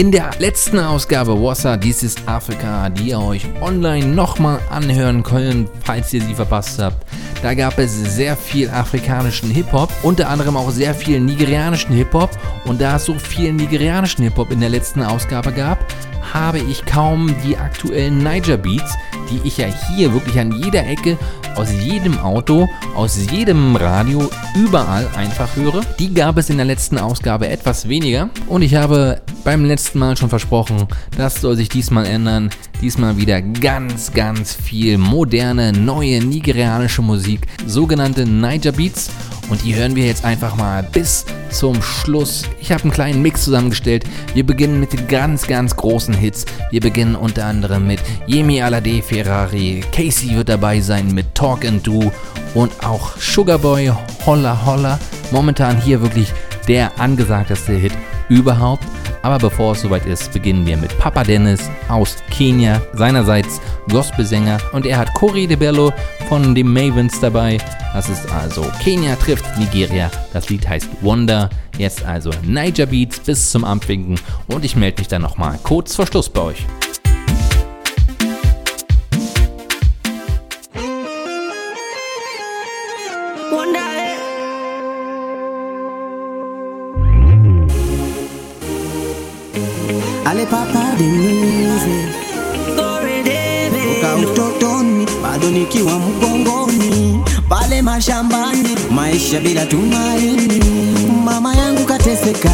In der letzten Ausgabe Wassa, dies ist Afrika, die ihr euch online nochmal anhören könnt, falls ihr sie verpasst habt. Da gab es sehr viel afrikanischen Hip-Hop, unter anderem auch sehr viel nigerianischen Hip-Hop. Und da es so viel nigerianischen Hip-Hop in der letzten Ausgabe gab, habe ich kaum die aktuellen Niger Beats, die ich ja hier wirklich an jeder Ecke, aus jedem Auto, aus jedem Radio, überall einfach höre. Die gab es in der letzten Ausgabe etwas weniger. Und ich habe beim letzten Mal schon versprochen, das soll sich diesmal ändern. Diesmal wieder ganz, ganz viel moderne, neue nigerianische Musik, sogenannte Niger Beats. Und die hören wir jetzt einfach mal bis zum Schluss. Ich habe einen kleinen Mix zusammengestellt. Wir beginnen mit den ganz, ganz großen Hits. Wir beginnen unter anderem mit Yemi Alade Ferrari. Casey wird dabei sein mit Talk and Do. Und auch Sugarboy Holla Holla. Momentan hier wirklich der angesagteste Hit überhaupt. Aber bevor es soweit ist, beginnen wir mit Papa Dennis aus Kenia, seinerseits Gospelsänger. Und er hat Corey de Bello von den Mavens dabei. Das ist also Kenia trifft Nigeria. Das Lied heißt Wonder. Jetzt also Niger Beats bis zum Ampfinken. Und ich melde mich dann nochmal kurz vor Schluss bei euch. Nikiwa mgongoni pale mashambani, maisha bila tumaini. Mama yangu kateseka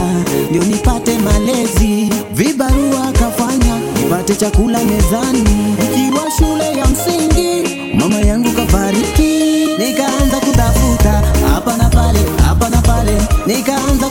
ndio nipate malezi, vibarua kafanya nipate chakula mezani. Nikiwa shule ya msingi mama yangu kafariki, nikaanza kutafuta hapa na pale, hapa na pale, nikaanza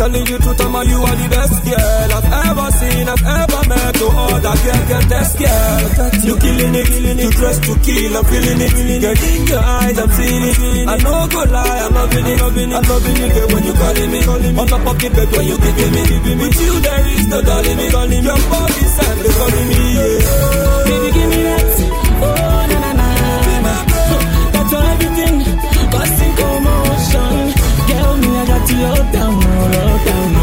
Telling you to tell me you are the best girl I've ever seen, I've ever met. To all that girl, get this girl. You killing it, killing it. You dress to kill, I'm feeling it. feeling Get in your eyes, I'm seeing it. I know good lie, I'm loving it, loving it, I'm loving it. When you calling me, calling me. On top of the bed when you give me, give me. With you there is no darling, me, darling. Your body's and they calling me. Yeah. Baby, give me that. Oh na na na. Be my bro. That's all everything. Busting commotion. Girl, me I got you down, oh down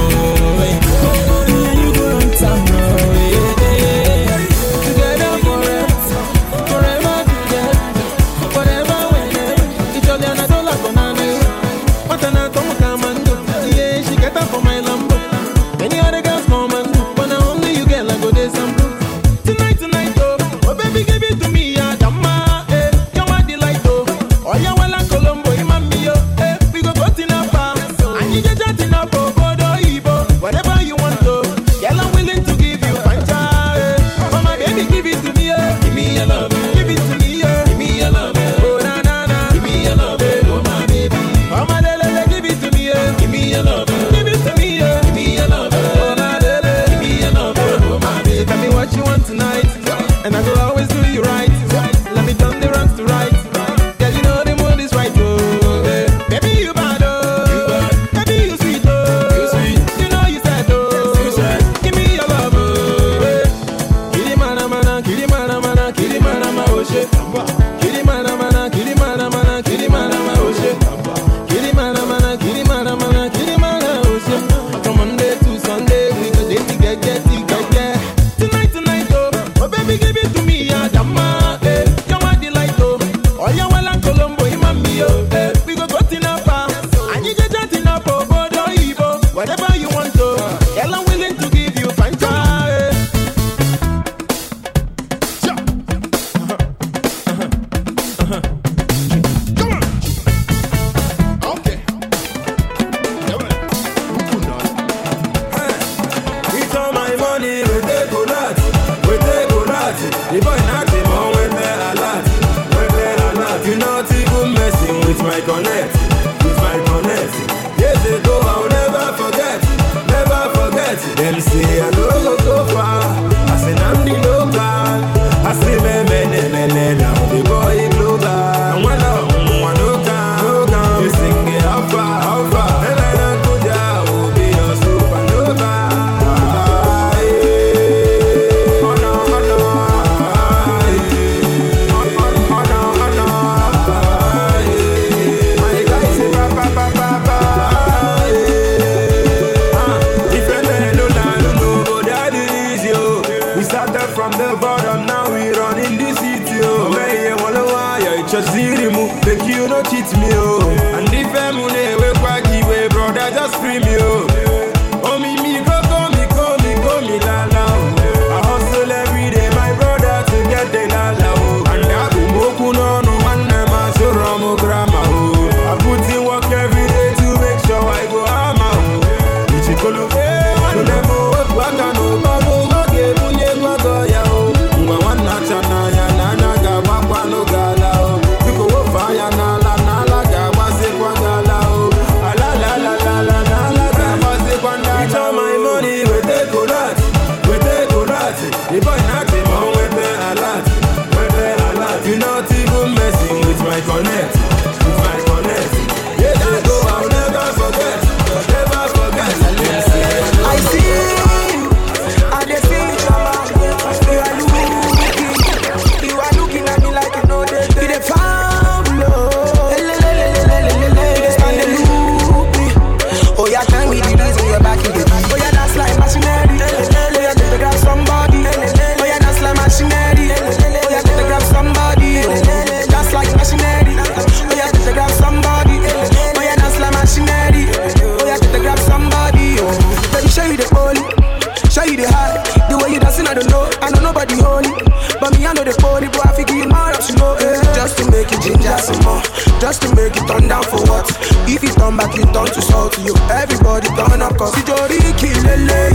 Just to make it turn down for what? If it turn back, it turn to salt you. Everybody turn up, cause it's your lele.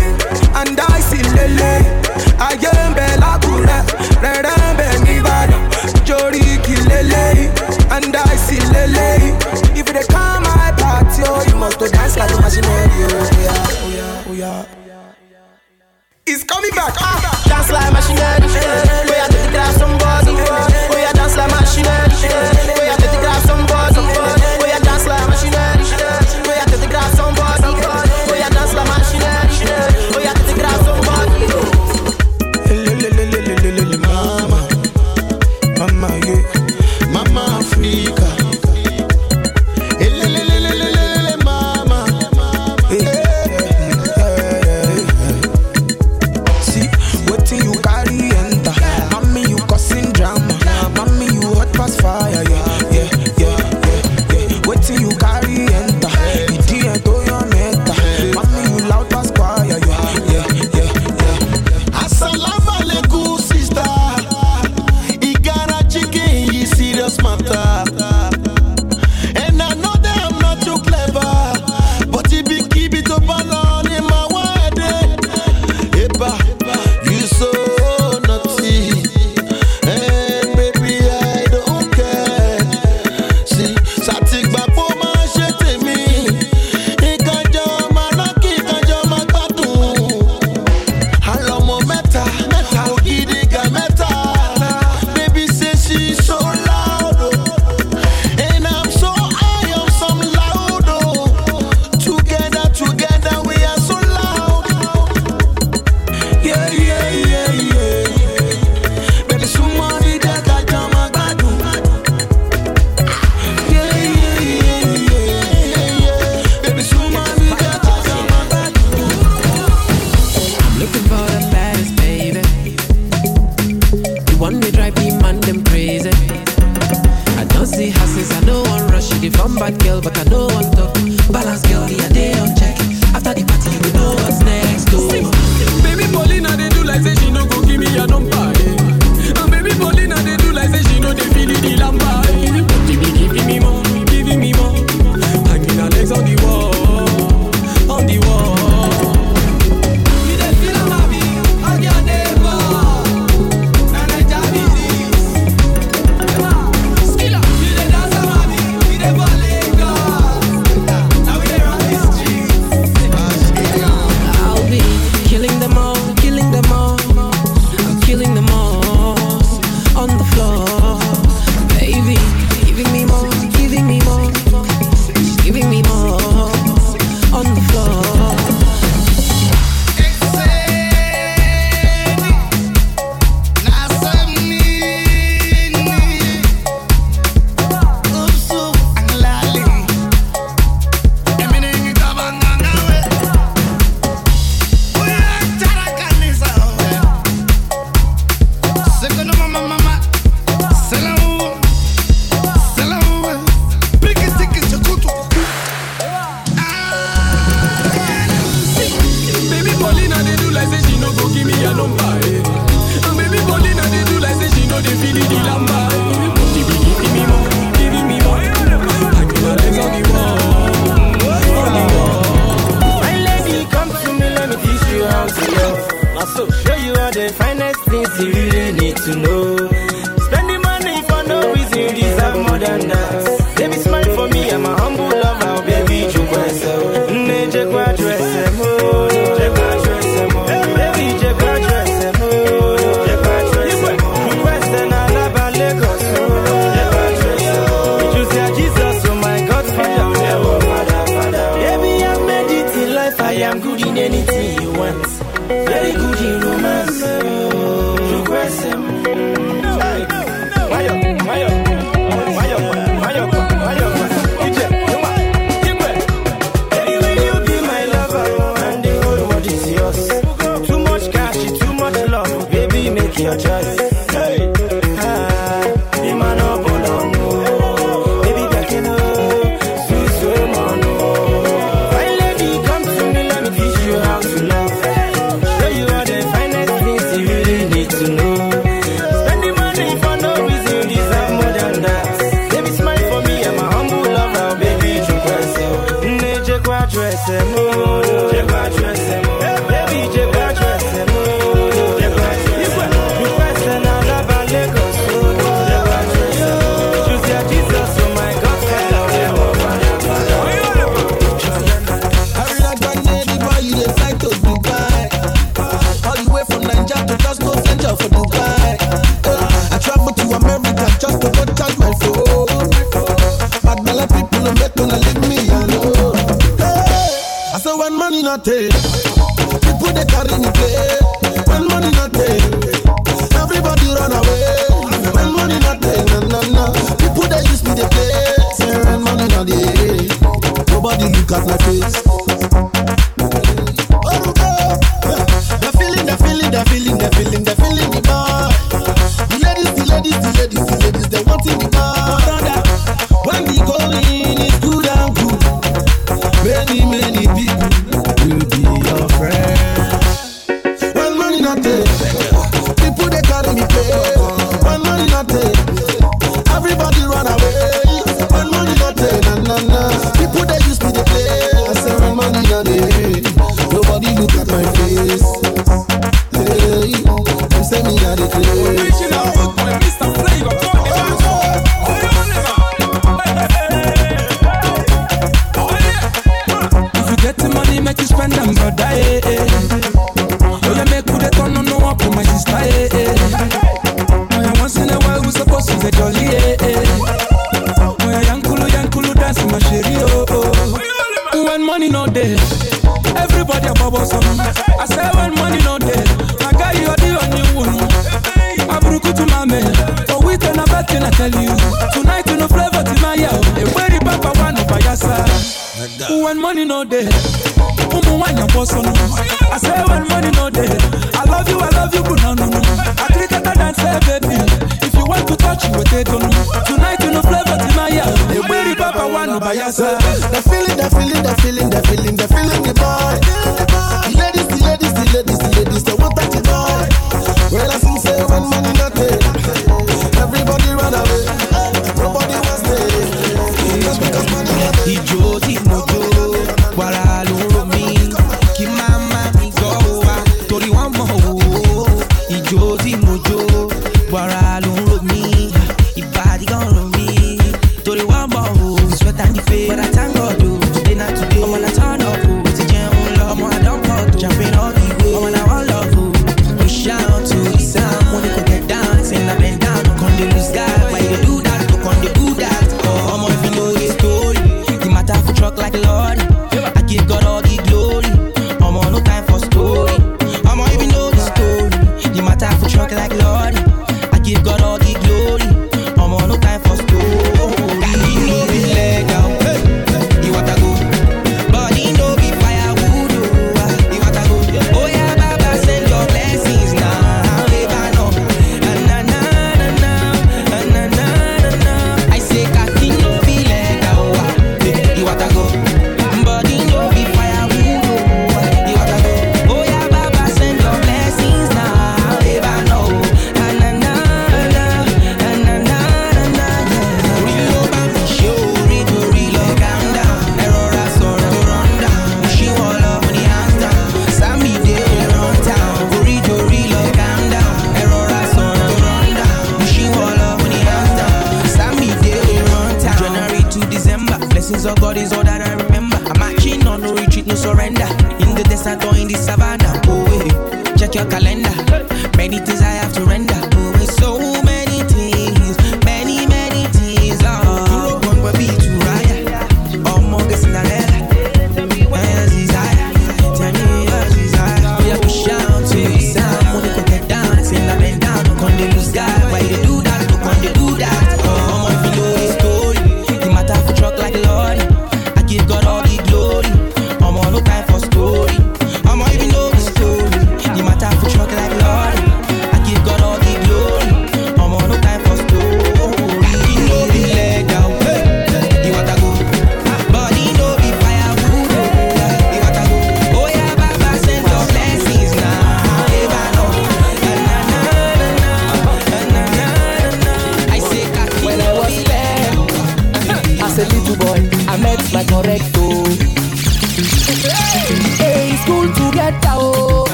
And I see lele. I am Bella Cura. Red and Benny Bada. Lele. And I see lele. If they come, I party. Oh, you must dance like a machine. Oh, yeah, oh, yeah, oh, yeah. It's coming back. Ah.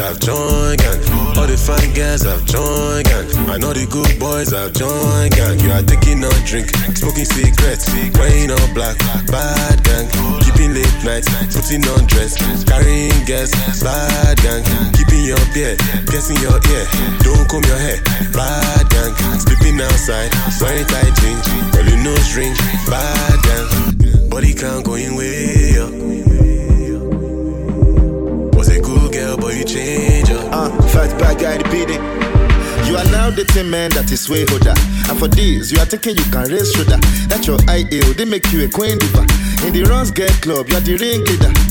Have joined gang. All the fine girls have joined gang. I know the good boys I've joined gang. You are taking a drink, smoking cigarettes, wearing all black, bad gang. Keeping late nights, putting on dress, carrying gas, bad gang. Keeping your beard, piercing your ear, don't comb your hair, bad gang. Sleeping outside, wearing tight jeans, rolling nose ring, bad gang. Body count going way up. You change up. Uh, fat bad guy, the beating. You are now dating man that is way older. And for this, you are thinking you can raise shoulder. That's your ideal, they make you a queen diva. In the runs get club, you are the ring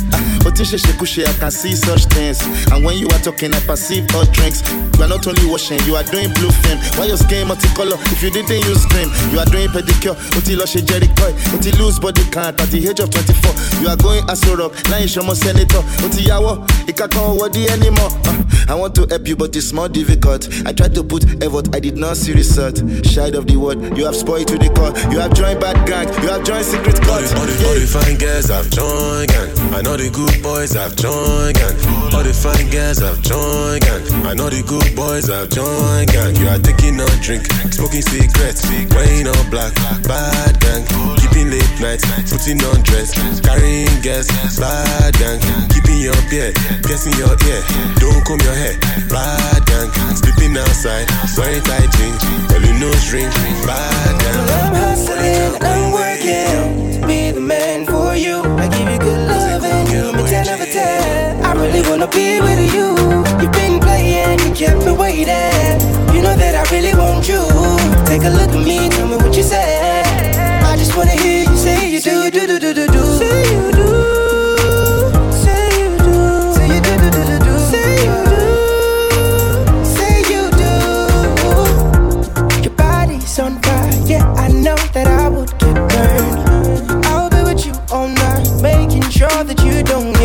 leader. Otishe Shekushe, I can see such things. And when you are talking, I perceive hot drinks. You are not only washing, you are doing blue film. Why your skin multicolor? If you didn't use cream, you are doing pedicure. Loshe Jerry Coy. Oti lose body count at the age of 24. You are going Aso Rock, now you show more senator. Oti Yawo, Ikakan Wadi anymore. Ah, I want to help you, but it's more difficult. I tried to put effort, I did not see result. Shy of the word, you have spoiled to the core. You have joined bad gang, you have joined secret All court. the, all, the, all the fine girls have joined gang. I know the good boys have joined gang. All the fine girls have joined gang. I know the good boys have joined gang. You are taking a drink, smoking cigarettes, wearing all black, bad gang. Keeping late nights, putting on dress, carrying gas, bad gang. Keeping your beard, piercing your ear, don't comb your hair, bad gang. Sleeping outside, wearing tight jeans, rolling nose ring, bad gang. I'm hustling, I'm working me 10 out of 10. I really wanna be with you. You've been playing, you kept me waiting. You know that I really want you. Take a look at me, tell me what you say. I just wanna hear you say you do, do, do do Say you do, Say you do. Say you do. Say you do. Your body's on fire, yeah I know that I would get burned. I'll be with you all night making sure that you do.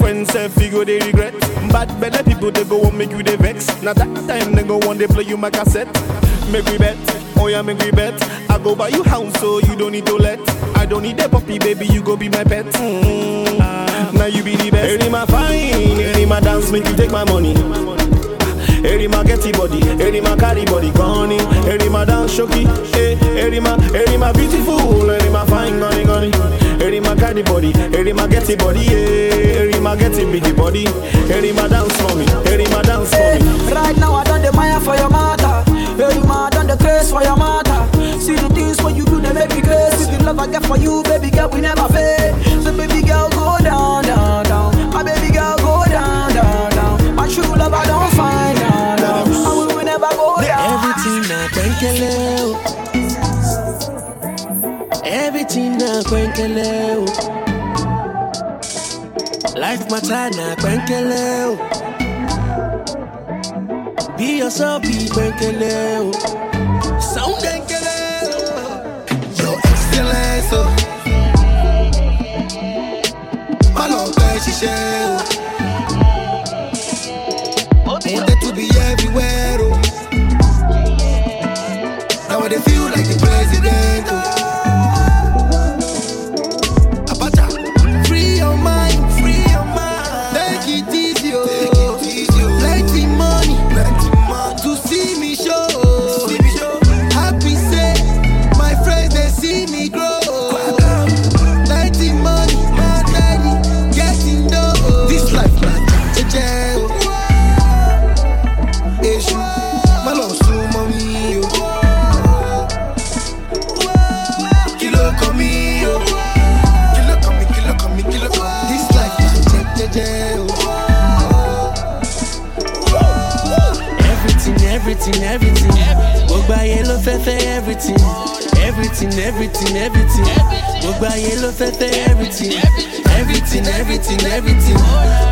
Ex-boyfriend said figure they regret. Bad better people they go and make you they vex. Now that time they go one they play you my cassette. Make we bet, oh yeah, make we bet. I go buy you house so you don't need to let. I don't need a puppy, baby, you go be my pet. Mm. Now you be the best. Any my fine, any my dance, make you take my money. Eri ma getty body, eri ma carry body gone Eri ma dance shoki, eh Eri ma, eri ma beautiful, eri ma fine gone gone carry body, eri ma getty body, eh Eri ma getty biggie body, eri ma dance for me, eri ma dance for me Right now I done the Maya for your mother. Hey, ma done the craze for your mother. See the things what you do, they make me crazy. The love I get for you, baby girl, we never fade. So baby girl, go down. Na kwenkele o. Life matter na kwenkele o. Be yourself, be kwenkele o. Sound kwenkele o. Your excellence, oh. Má lọ o. Everything, everything, everything. Gbogbo ayé ló fẹ́ fẹ́ everything. Everything, everything, everything.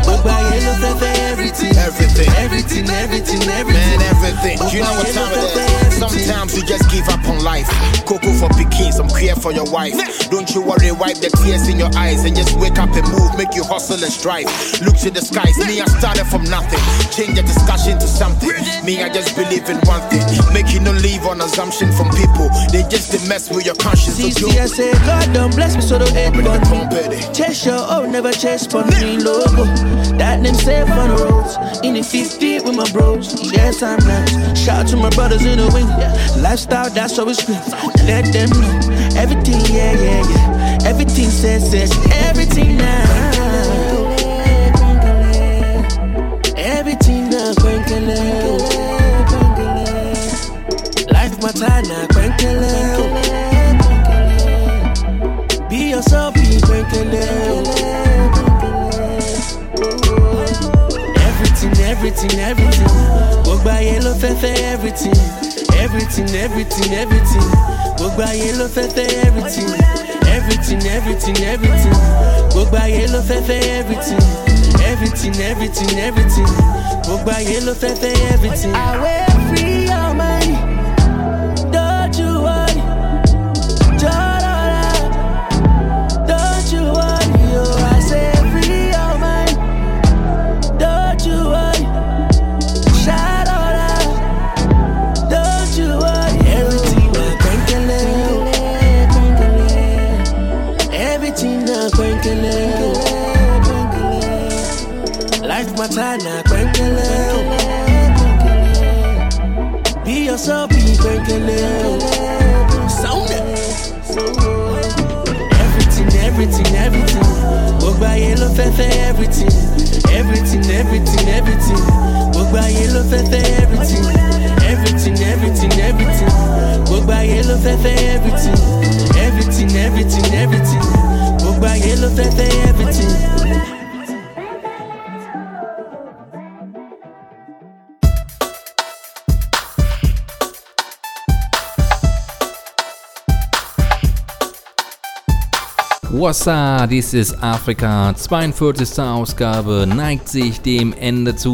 Gbogbo ayé ló fẹ́ fẹ́ everything. Everything. Everything, everything, everything. Man, everything. You know what time it is. Sometimes you just give up on life. Cocoa for picking, some care for your wife. Don't you worry, wipe the tears in your eyes and just wake up and move, make you hustle and strive. Look to the skies. Me, I started from nothing. Change the discussion to something. Me, I just believe in one thing. Make you no leave on assumption from people. They just they mess with your conscience. See, you see, I say, God don't bless me, so don't hate on me. Chase your own, never chase for me, logo. That name safe on the roads. In the 50 with my bros. Yes, I'm nice. Shout out to my brothers in the wing. Lifestyle, that's we scream. Let them know. Everything, yeah, yeah, yeah. Everything says, says, everything now. Everything, everything. Gbogbo ayé ló fẹ́ everything, everything, everything, everything. Gbogbo ayé ló fẹ́ fẹ́ everything, everything, everything, everything. Gbogbo ayé ló fẹ́ fẹ́ everything, everything, everything, everything. Gbogbo ayé ló fẹ́ fẹ́ everything. Everything, everything, everything. Gbogbo ayé ló fẹ́ everything. Everything, everything, everything. Gbogbo ayé ló fẹ́ everything. Everything, everything, everything. Gbogbo ayé ló fẹ́ fẹ́ everything. Everything, everything, everything. Gbogbo ayé ló fẹ́ fẹ́ everything. Wassa, dies ist Afrika, 42. Ausgabe, neigt sich dem Ende zu.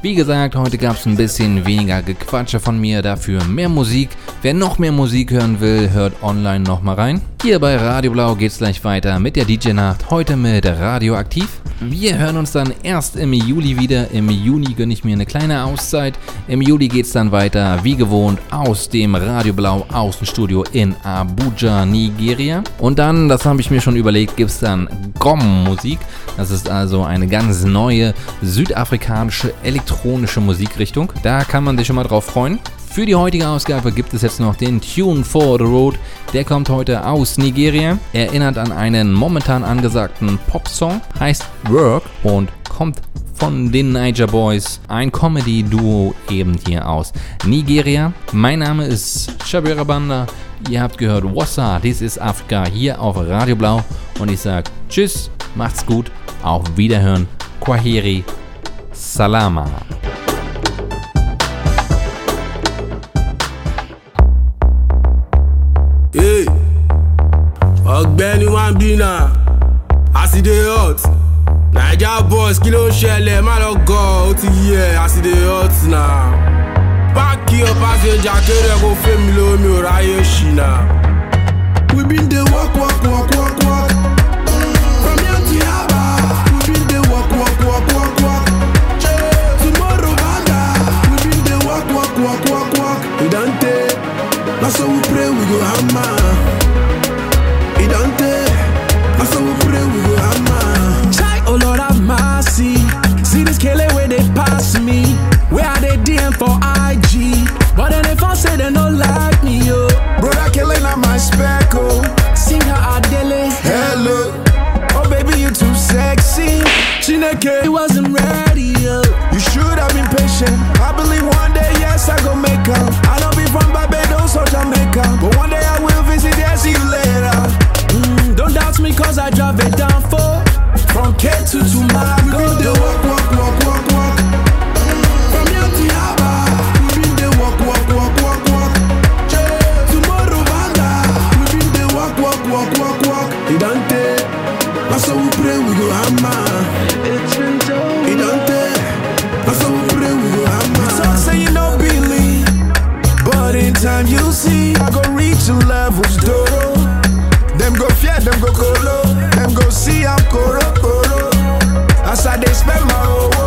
Wie gesagt, heute gab es ein bisschen weniger Gequatsche von mir, dafür mehr Musik. Wer noch mehr Musik hören will, hört online nochmal rein. Hier bei Radio Blau geht's gleich weiter mit der DJ-Nacht, heute mit Radioaktiv. Wir hören uns dann erst im Juli wieder. Im Juni gönne ich mir eine kleine Auszeit. Im Juli geht's dann weiter, wie gewohnt, aus dem Radio Blau Außenstudio in Abuja, Nigeria. Und dann, das habe ich mir schon überlegt, gibt's dann Gom-Musik. Das ist also eine ganz neue südafrikanische elektronische Musikrichtung. Da kann man sich schon mal drauf freuen. Für die heutige Ausgabe gibt es jetzt noch den Tune for the Road. Der kommt heute aus Nigeria, erinnert an einen momentan angesagten Popsong, heißt Work und kommt von den Niger Boys, ein Comedy-Duo eben hier aus Nigeria. Mein Name ist Shabira Banda. Ihr habt gehört Wassa, dies ist Afrika hier auf Radio Blau und ich sag Tschüss, macht's gut, auf Wiederhören, Kwaheri, Salama. Ọ̀gbẹ́ni wọn bí náà àsìdè hot naija boys kí ló ń ṣẹlẹ̀? Má lọ gọ ó ti yẹ àsìdè hot náà páàkì ọ passenger kéré kó fẹ́mi lómi ò ráyè ṣì náà. we bin dey work work work work work from here to yaba we bin dey work work work work work tomorrow bada we bin dey work work work work work e don tey na so we pray we go hammer. Jamaica. But then if I say they don't like me up, Bro that Killing on my speckle. See her ideas. Hello. Oh baby, you too sexy. She never killed wasn't ready up. You should have been patient. I believe one day yes, I gon' make up. I don't be from Baby Dolos, I don't make up. But one day I will visit, yeah, see you later. Don't me, cause I drive it down for. From K2 to Malago. We dey walk, walk, walk, walk, walk. From here to Yaba. We been dey walk, walk, walk, walk, walk. Tomorrow Banda. We been dey walk, walk, walk, walk, walk. It don't take. Na so we pray we go hammer. It don't take. Na so we pray we go hammer. Talk say you no believe, but in time you see I go reach the levels, Doro. Them go colo, them go see I'm coro coro. As I they spend my owo,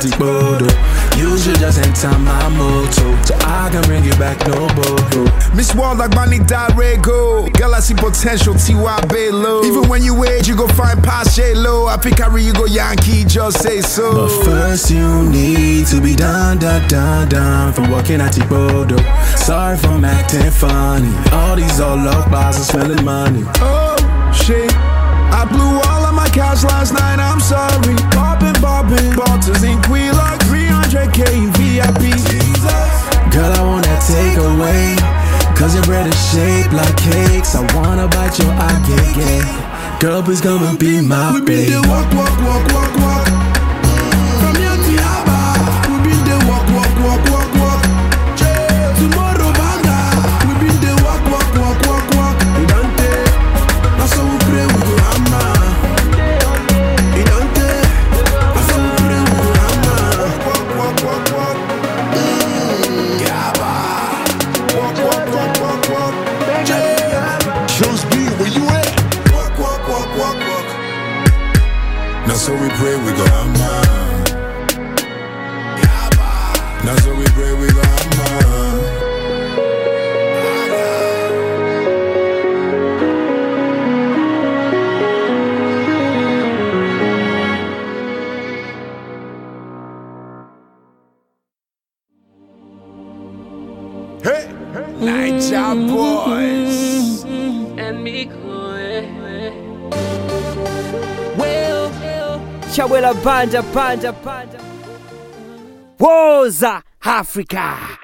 walking at the border, You should just enter my motor so I can bring you back no more. Miss World like Bonnie Darego. Girl, I see potential, T.Y. Belo. Even when you age, you go find Pache low. I pick carry you go Yankee, just say so. But first you need to be done, done, done, done from working at Tibodo. Sorry for acting funny. All these old low bars are spending money. Oh, shit. I blew all of my cash last night, I'm sorry. Popping, bottles in Queen like 300k in VIP. Girl, I wanna take away. Cause your bread is shaped like cakes. I wanna bite your eye, yeah, yeah. Girl, please come and be my We been babe. there walk, walk, walk, walk, walk. Chawela Banja Banja Banja Woza Africa